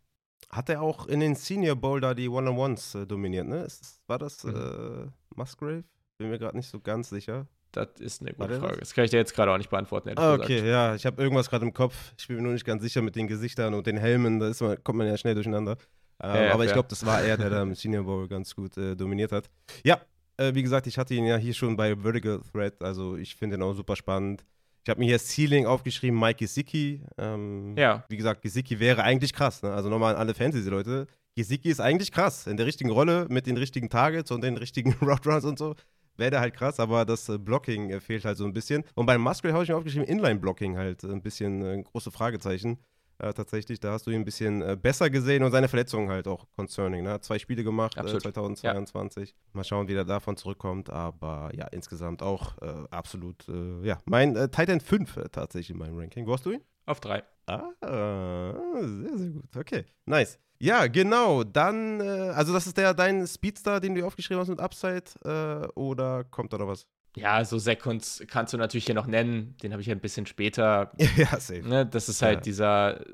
Hat er auch in den Senior Bowl da die One-on-Ones äh, dominiert, ne? Ist, war das mhm. äh, Musgrave? Bin mir gerade nicht so ganz sicher. Das ist eine gute Frage. Das? das? kann ich dir jetzt gerade auch nicht beantworten. Ah, okay, gesagt. ja. Ich habe irgendwas gerade im Kopf. Ich bin mir nur nicht ganz sicher mit den Gesichtern und den Helmen. Da man, kommt man ja schnell durcheinander. Ähm, ja, ja, aber ich glaube, das war er, der da im [laughs] Senior Bowl ganz gut äh, dominiert hat. Ja, Äh, wie gesagt, ich hatte ihn ja hier schon bei Vertical Thread, also ich finde ihn auch super spannend. Ich habe mir hier Ceiling aufgeschrieben, Mike Gesicki. Ähm, ja. Wie gesagt, Gesicki wäre eigentlich krass. Ne? Also nochmal an alle Fantasy-Leute. Gesicki ist eigentlich krass. In der richtigen Rolle, mit den richtigen Targets und den richtigen [laughs] Route Runs und so. Wäre der halt krass, aber das äh, Blocking äh, fehlt halt so ein bisschen. Und beim Musgrave habe ich mir aufgeschrieben, Inline-Blocking halt ein bisschen äh, große Fragezeichen. Äh, tatsächlich, da hast du ihn ein bisschen äh, besser gesehen und seine Verletzungen halt auch concerning. Ne? Hat zwei Spiele gemacht äh, 2022. Ja. Mal schauen, wie er davon zurückkommt. Aber ja, insgesamt auch äh, absolut, äh, ja, mein äh, Titan 5 tatsächlich in meinem Ranking. Wo hast du ihn? Auf drei. Ah, sehr, sehr gut. Okay, nice. Ja, genau. Dann, also das ist der dein Speedstar, den du aufgeschrieben hast mit Upside, oder kommt da noch was? Ja, so Seconds kannst du natürlich hier noch nennen. Den habe ich ja ein bisschen später. [laughs] ja, safe. Ne, das ist halt ja. dieser,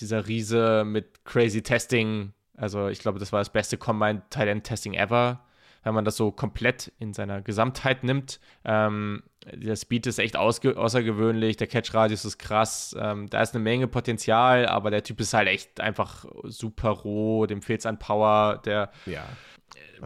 dieser Riese mit crazy Testing. Also, ich glaube, das war das beste Combine Talent Testing ever, wenn man das so komplett in seiner Gesamtheit nimmt. Ähm, der Speed ist echt außergewöhnlich, der Catch-Radius ist krass. Ähm, da ist eine Menge Potenzial, aber der Typ ist halt echt einfach super roh. Dem fehlt es an Power. Der. Ja.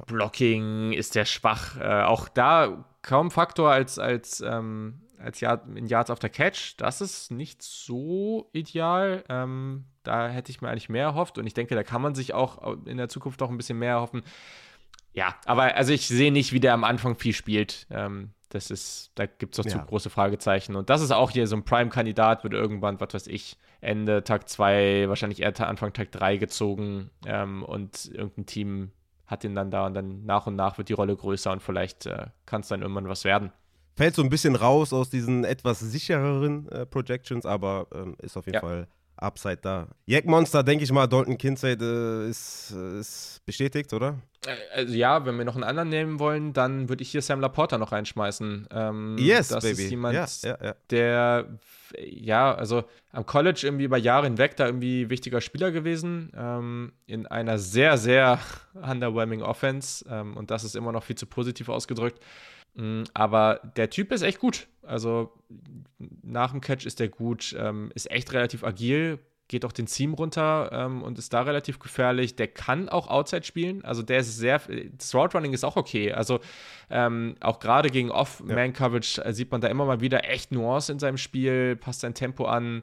Blocking ist der schwach. Äh, auch da kaum Faktor als, als, ähm, als Yard, in Yards auf der Catch. Das ist nicht so ideal. Ähm, da hätte ich mir eigentlich mehr erhofft und ich denke, da kann man sich auch in der Zukunft auch ein bisschen mehr erhoffen. Ja, aber also ich sehe nicht, wie der am Anfang viel spielt. Ähm, das ist, da gibt es doch ja. zu große Fragezeichen. Und das ist auch hier so ein Prime-Kandidat, wird irgendwann, was weiß ich, Ende Tag 2, wahrscheinlich eher Anfang Tag 3 gezogen ähm, und irgendein Team hat ihn dann da und dann nach und nach wird die Rolle größer und vielleicht äh, kann es dann irgendwann was werden. Fällt so ein bisschen raus aus diesen etwas sichereren äh, Projections, aber ähm, ist auf jeden ja. Fall Upside da. Jack Monster, denke ich mal, Dalton Kinsey äh, ist, äh, ist bestätigt, oder? Äh, also ja, wenn wir noch einen anderen nehmen wollen, dann würde ich hier Sam Laporta noch reinschmeißen. Ähm, yes, das baby. ist jemand, ja, ja, ja. der ja, also am College irgendwie über Jahre hinweg da irgendwie wichtiger Spieler gewesen, ähm, in einer sehr, sehr [laughs] underwhelming Offense ähm, und das ist immer noch viel zu positiv ausgedrückt. Mm, aber der Typ ist echt gut. Also nach dem Catch ist der gut, ähm, ist echt relativ agil, geht auch den Seam runter ähm, und ist da relativ gefährlich. Der kann auch Outside spielen, also der ist sehr, das Route Running ist auch okay. Also ähm, auch gerade gegen Off-Man-Coverage ja. Äh, sieht man da immer mal wieder echt Nuance in seinem Spiel, passt sein Tempo an.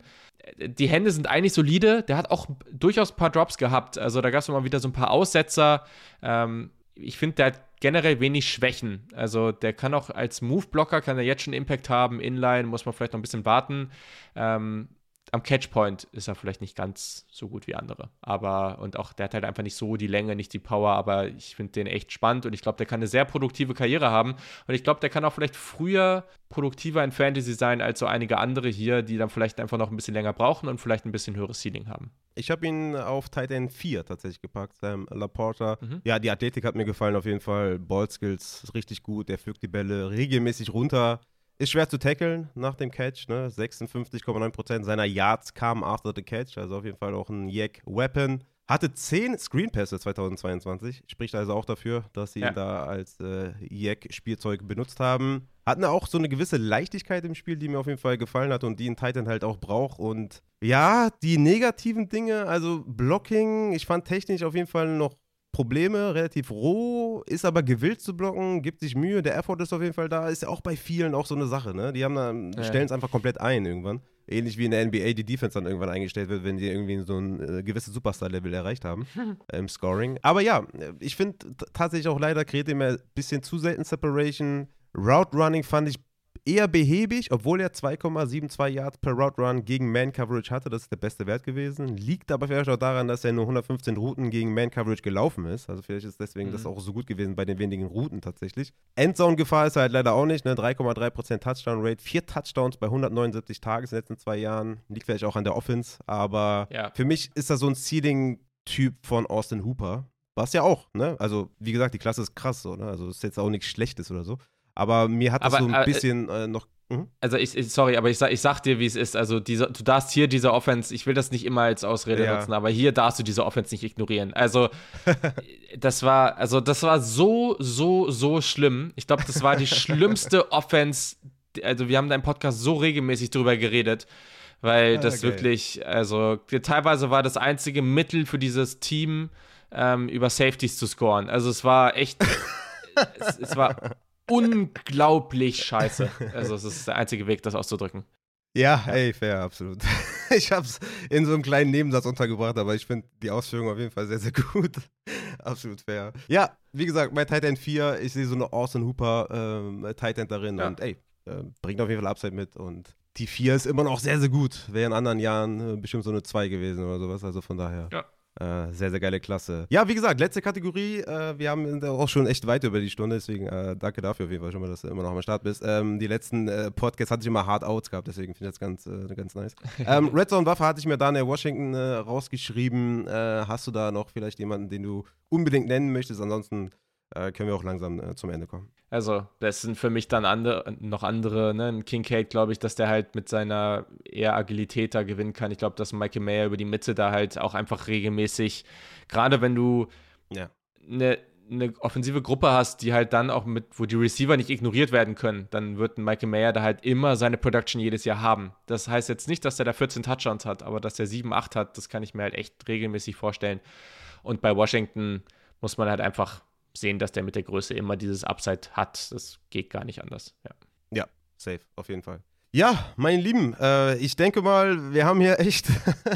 Die Hände sind eigentlich solide. Der hat auch durchaus ein paar Drops gehabt. Also da gab es mal wieder so ein paar Aussetzer. Ähm, ich finde, der hat generell wenig Schwächen. Also der kann auch als Move-Blocker, kann er jetzt schon Impact haben. Inline muss man vielleicht noch ein bisschen warten. Ähm, am Catchpoint ist er vielleicht nicht ganz so gut wie andere. Aber, und auch der hat halt einfach nicht so die Länge, nicht die Power, aber ich finde den echt spannend und ich glaube, der kann eine sehr produktive Karriere haben. Und ich glaube, der kann auch vielleicht früher produktiver in Fantasy sein als so einige andere hier, die dann vielleicht einfach noch ein bisschen länger brauchen und vielleicht ein bisschen höheres Ceiling haben. Ich habe ihn auf Titan 4 tatsächlich gepackt, Sam Laporta. Mhm. Ja, die Athletik hat mir gefallen auf jeden Fall. Ballskills richtig gut, der fügt die Bälle regelmäßig runter. Ist schwer zu tackeln nach dem Catch. Ne? 56,9% seiner Yards kamen after the catch. Also auf jeden Fall auch ein Yak-Weapon. Hatte 10 Screenpässe 2022. Spricht also auch dafür, dass sie ja. ihn da als äh, Yak-Spielzeug benutzt haben. Hatten auch so eine gewisse Leichtigkeit im Spiel, die mir auf jeden Fall gefallen hat und die ein Titan halt auch braucht. Und ja, die negativen Dinge, also Blocking, ich fand technisch auf jeden Fall noch Probleme, relativ roh, ist aber gewillt zu blocken, gibt sich Mühe, der Effort ist auf jeden Fall da, ist ja auch bei vielen auch so eine Sache, ne? Die haben da, ja. stellen es einfach komplett ein irgendwann. Ähnlich wie in der NBA die Defense dann irgendwann eingestellt wird, wenn die irgendwie so ein äh, gewisses Superstar-Level erreicht haben [laughs] im Scoring. Aber ja, ich finde tatsächlich auch leider kreiert immer ein bisschen zu selten Separation. Route Running fand ich eher behäbig, obwohl er 2,72 Yards per Route Run gegen Man Coverage hatte. Das ist der beste Wert gewesen. Liegt aber vielleicht auch daran, dass er nur 115 Routen gegen Man Coverage gelaufen ist. Also vielleicht ist deswegen mhm. das auch so gut gewesen bei den wenigen Routen tatsächlich. Endzone-Gefahr ist er halt leider auch nicht. Ne? 3,3% Touchdown-Rate, vier Touchdowns bei 179 Tagen in den letzten zwei Jahren. Liegt vielleicht auch an der Offense. Aber ja. für mich ist das so ein Ceiling-Typ von Austin Hooper. Was ja auch, ne? Also, wie gesagt, die Klasse ist krass, so, ne? Also, ist jetzt auch nichts Schlechtes oder so. Aber mir hat das aber, so ein äh, bisschen äh, noch. Mh? Also ich, ich, sorry, aber ich sag, ich sag dir, wie es ist. Also diese, du darfst hier diese Offense, ich will das nicht immer als Ausrede ja. nutzen, aber hier darfst du diese Offense nicht ignorieren. Also [laughs] das war, also das war so, so, so schlimm. Ich glaube, das war die [laughs] schlimmste Offense. Also wir haben da im Podcast so regelmäßig drüber geredet weil ah, das okay. wirklich, also teilweise war das einzige Mittel für dieses Team, ähm, über Safeties zu scoren. Also es war echt [laughs] es, es war unglaublich scheiße. Also, es ist der einzige Weg, das auszudrücken. Ja, ja, ey, fair, absolut. [laughs] Ich habe es in so einem kleinen Nebensatz untergebracht, aber ich finde die Ausführung auf jeden Fall sehr, sehr gut. [laughs] absolut fair. Ja, wie gesagt, bei Titan 4, ich sehe so eine Austin Hooper ähm, Titan darin ja. und ey, äh, bringt auf jeden Fall Upside mit und die 4 ist immer noch sehr, sehr gut. Wäre in anderen Jahren äh, bestimmt so eine 2 gewesen oder sowas, also von daher. Ja. Äh, sehr, sehr geile Klasse. Ja, wie gesagt, letzte Kategorie. Äh, wir haben auch schon echt weit über die Stunde, deswegen äh, danke dafür auf jeden Fall schon mal, dass du immer noch am Start bist. Ähm, die letzten äh, Podcasts hatte ich immer Hard Outs gehabt, deswegen finde ich das ganz, äh, ganz nice. [laughs] ähm, Red Zone Waffe hatte ich mir da in der Washington äh, rausgeschrieben. hast du da noch vielleicht jemanden, den du unbedingt nennen möchtest? Ansonsten äh, können wir auch langsam äh, zum Ende kommen. Also, das sind für mich dann andere, noch andere, ne? Ein Kincaid, glaube ich, dass der halt mit seiner eher Agilität da gewinnen kann. Ich glaube, dass Michael Mayer über die Mitte da halt auch einfach regelmäßig, gerade wenn du ja. eine eine offensive Gruppe hast, die halt dann auch mit, wo die Receiver nicht ignoriert werden können, dann wird Michael Mayer da halt immer seine Production jedes Jahr haben. Das heißt jetzt nicht, dass er da 14 Touchdowns hat, aber dass er 7, 8 hat, das kann ich mir halt echt regelmäßig vorstellen. Und bei Washington muss man halt einfach sehen, dass der mit der Größe immer dieses Upside hat. Das geht gar nicht anders. Ja, ja safe, auf jeden Fall. Ja, meine Lieben, äh, ich denke mal, wir haben hier echt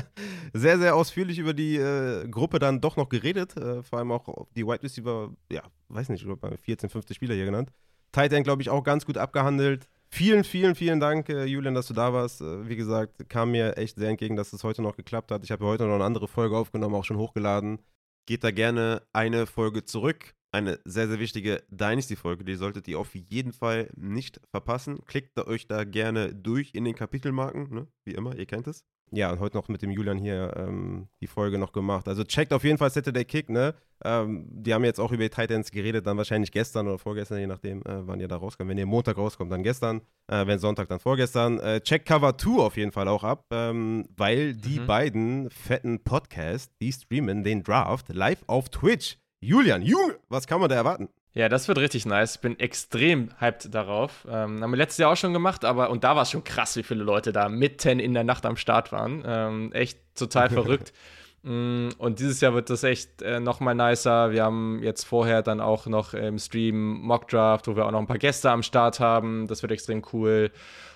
[laughs] sehr, sehr ausführlich über die äh, Gruppe dann doch noch geredet. Äh, vor allem auch die Wide Receiver, ja, weiß nicht, ich glaube 14, 15 Spieler hier genannt. Tight End, glaube ich, auch ganz gut abgehandelt. Vielen, vielen, vielen Dank, äh, Julian, dass du da warst. Äh, wie gesagt, kam mir echt sehr entgegen, dass es das heute noch geklappt hat. Ich habe heute noch eine andere Folge aufgenommen, auch schon hochgeladen. Geht da gerne eine Folge zurück eine sehr, sehr wichtige Dynasty-Folge. Die solltet ihr auf jeden Fall nicht verpassen. Klickt euch da gerne durch in den Kapitelmarken, ne? wie immer, ihr kennt es. Ja, und heute noch mit dem Julian hier ähm, die Folge noch gemacht. Also checkt auf jeden Fall Saturday Kick, ne? Ähm, die haben jetzt auch über die Titans geredet, dann wahrscheinlich gestern oder vorgestern, je nachdem, äh, wann ihr da rauskommt. Wenn ihr Montag rauskommt, dann gestern. Äh, wenn Sonntag, dann vorgestern. Äh, check Cover 2 auf jeden Fall auch ab, ähm, weil die mhm. beiden fetten Podcasts, die streamen den Draft live auf Twitch. Julian, Junge, was kann man da erwarten? Ja, das wird richtig nice. Ich bin extrem hyped darauf. Ähm, haben wir letztes Jahr auch schon gemacht, aber und da war es schon krass, wie viele Leute da mitten in der Nacht am Start waren. Ähm, echt total [laughs] verrückt. Mm, und dieses Jahr wird das echt äh, nochmal nicer. Wir haben jetzt vorher dann auch noch im Stream Mockdraft, wo wir auch noch ein paar Gäste am Start haben. Das wird extrem cool.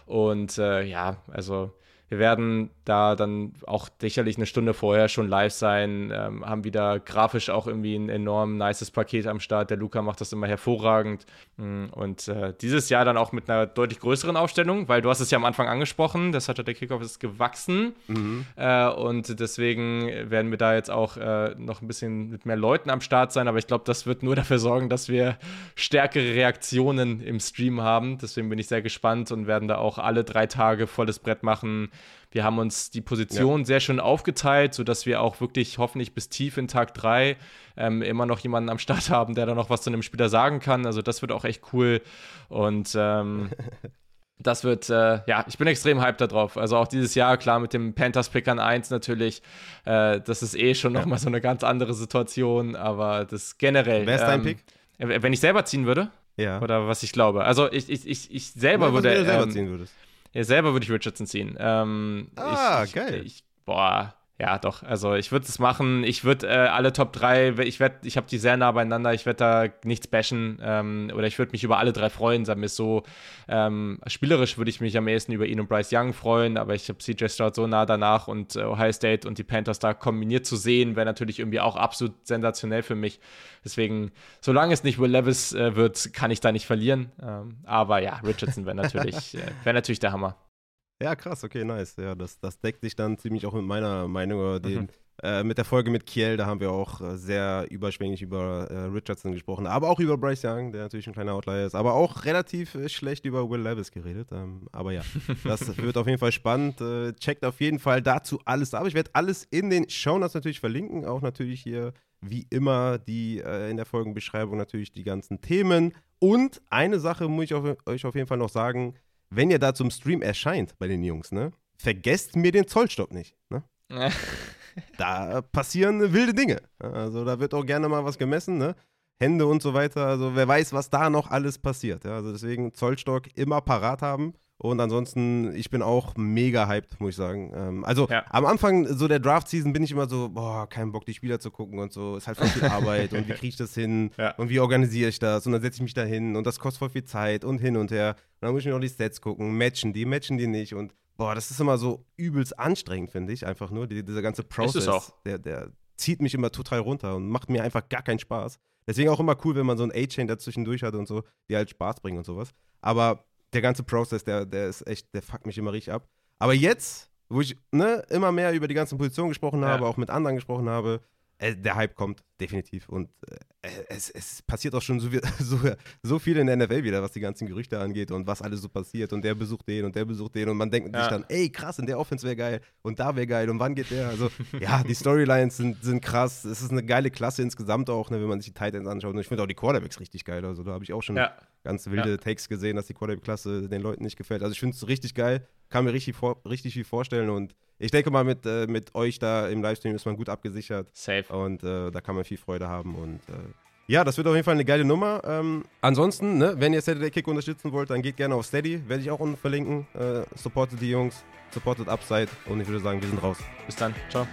Und äh, ja, also wir werden da dann auch sicherlich eine Stunde vorher schon live sein, ähm, haben wieder grafisch auch irgendwie ein enorm nices Paket am Start. Der Luca macht das immer hervorragend. Mm, und äh, dieses Jahr dann auch mit einer deutlich größeren Aufstellung, weil du hast es ja am Anfang angesprochen, das hat der Kickoff ist gewachsen. Mhm. Äh, und deswegen werden wir da jetzt auch äh, noch ein bisschen mit mehr Leuten am Start sein. Aber ich glaube, das wird nur dafür sorgen, dass wir stärkere Reaktionen im Stream haben. Deswegen bin ich sehr gespannt und werden da auch alle drei Tage volles Brett machen wir haben uns die Position ja. sehr schön aufgeteilt, sodass wir auch wirklich hoffentlich bis tief in Tag 3 ähm, immer noch jemanden am Start haben, der da noch was zu einem Spieler sagen kann. Also das wird auch echt cool. Und ähm, [laughs] das wird, äh, ja, ich bin extrem hyped darauf. Also auch dieses Jahr, klar, mit dem Panthers Pick an 1 natürlich. Äh, das ist eh schon nochmal so eine ganz andere Situation, aber das generell. Wer ist dein ähm, Pick? Wenn ich selber ziehen würde? Ja. Oder was ich glaube. Also ich, ich, ich, ich selber ja, würde. Du selber ähm, ziehen würdest. Ja, selber würde ich Richardson ziehen. Ähm, ah, ich, geil. Ich, boah, ja, doch. Also ich würde es machen. Ich würde äh, alle Top 3, ich werde, ich habe die sehr nah beieinander, ich werde da nichts bashen. Ähm, oder ich würde mich über alle drei freuen, sagen wir es so. Ähm, spielerisch würde ich mich am ehesten über ihn und Bryce Young freuen, aber ich habe CJ Stroud so nah danach und äh, Ohio State und die Panthers da kombiniert zu sehen, wäre natürlich irgendwie auch absolut sensationell für mich. Deswegen, solange es nicht Will Levis äh, wird, kann ich da nicht verlieren. Ähm, aber ja, Richardson wäre natürlich, [laughs] äh, wär natürlich der Hammer. Ja, krass, okay, nice. Ja, das, das deckt sich dann ziemlich auch mit meiner Meinung oder den, mhm. äh, mit der Folge mit Kiel, da haben wir auch äh, sehr überschwänglich über äh, Richardson gesprochen, aber auch über Bryce Young, der natürlich ein kleiner Outlier ist, aber auch relativ äh, schlecht über Will Levis geredet. Ähm, aber ja, das [laughs] wird auf jeden Fall spannend. Äh, checkt auf jeden Fall dazu alles ab. Ich werde alles in den Shownotes natürlich verlinken, auch natürlich hier wie immer die äh, in der Folgenbeschreibung natürlich die ganzen Themen. Und eine Sache muss ich auf, euch auf jeden Fall noch sagen, wenn ihr da zum Stream erscheint bei den Jungs, ne, vergesst mir den Zollstock nicht. Ne? [laughs] da passieren wilde Dinge. Also da wird auch gerne mal was gemessen, ne? Hände und so weiter. Also wer weiß, was da noch alles passiert. Ja? Also deswegen Zollstock immer parat haben Und ansonsten, ich bin auch mega hyped, muss ich sagen. Ähm, also ja. am Anfang so der Draft-Season bin ich immer so, boah, kein Bock, die Spieler zu gucken und so. Ist halt voll viel [laughs] Arbeit und wie kriege ich das hin ja. und wie organisiere ich das und dann setze ich mich da hin und das kostet voll viel Zeit und hin und her. Und dann muss ich mir noch die Stats gucken, matchen die, matchen die nicht und boah, das ist immer so übelst anstrengend, finde ich, einfach nur. Die, dieser ganze Prozess, Der, der zieht mich immer total runter und macht mir einfach gar keinen Spaß. Deswegen auch immer cool, wenn man so ein A-Chain dazwischendurch hat und so, die halt Spaß bringen und sowas. Aber der ganze Prozess, der, der ist echt, der fuckt mich immer richtig ab. Aber jetzt, wo ich ne, immer mehr über die ganzen Positionen gesprochen habe, ja. auch mit anderen gesprochen habe, äh, der Hype kommt, definitiv. Und äh, es, es, passiert auch schon so, [laughs] so, so, viel in der NFL wieder, was die ganzen Gerüchte angeht und was alles so passiert. Und der besucht den und der besucht den. Und man denkt ja. sich dann, ey, krass, in der Offense wäre geil und da wäre geil und wann geht der? Also, [laughs] ja, die Storylines sind, sind krass. Es ist eine geile Klasse insgesamt auch, ne, wenn man sich die Titans anschaut. Und ich finde auch die Quarterbacks richtig geil. Also, da habe ich auch schon ja. Ganz wilde ja. Takes gesehen, dass die Quarterback-Klasse den Leuten nicht gefällt. Also, ich finde es richtig geil. Kann mir richtig, vor, richtig viel vorstellen und ich denke mal, mit, äh, mit euch da im Livestream ist man gut abgesichert. Safe. Und äh, da kann man viel Freude haben. Und äh, ja, das wird auf jeden Fall eine geile Nummer. Ähm, ansonsten, ne, wenn ihr Saturday Kick unterstützen wollt, dann geht gerne auf Steady. Werde ich auch unten verlinken. Äh, supportet die Jungs, supportet Upside. Und ich würde sagen, wir sind raus. Bis dann. Ciao.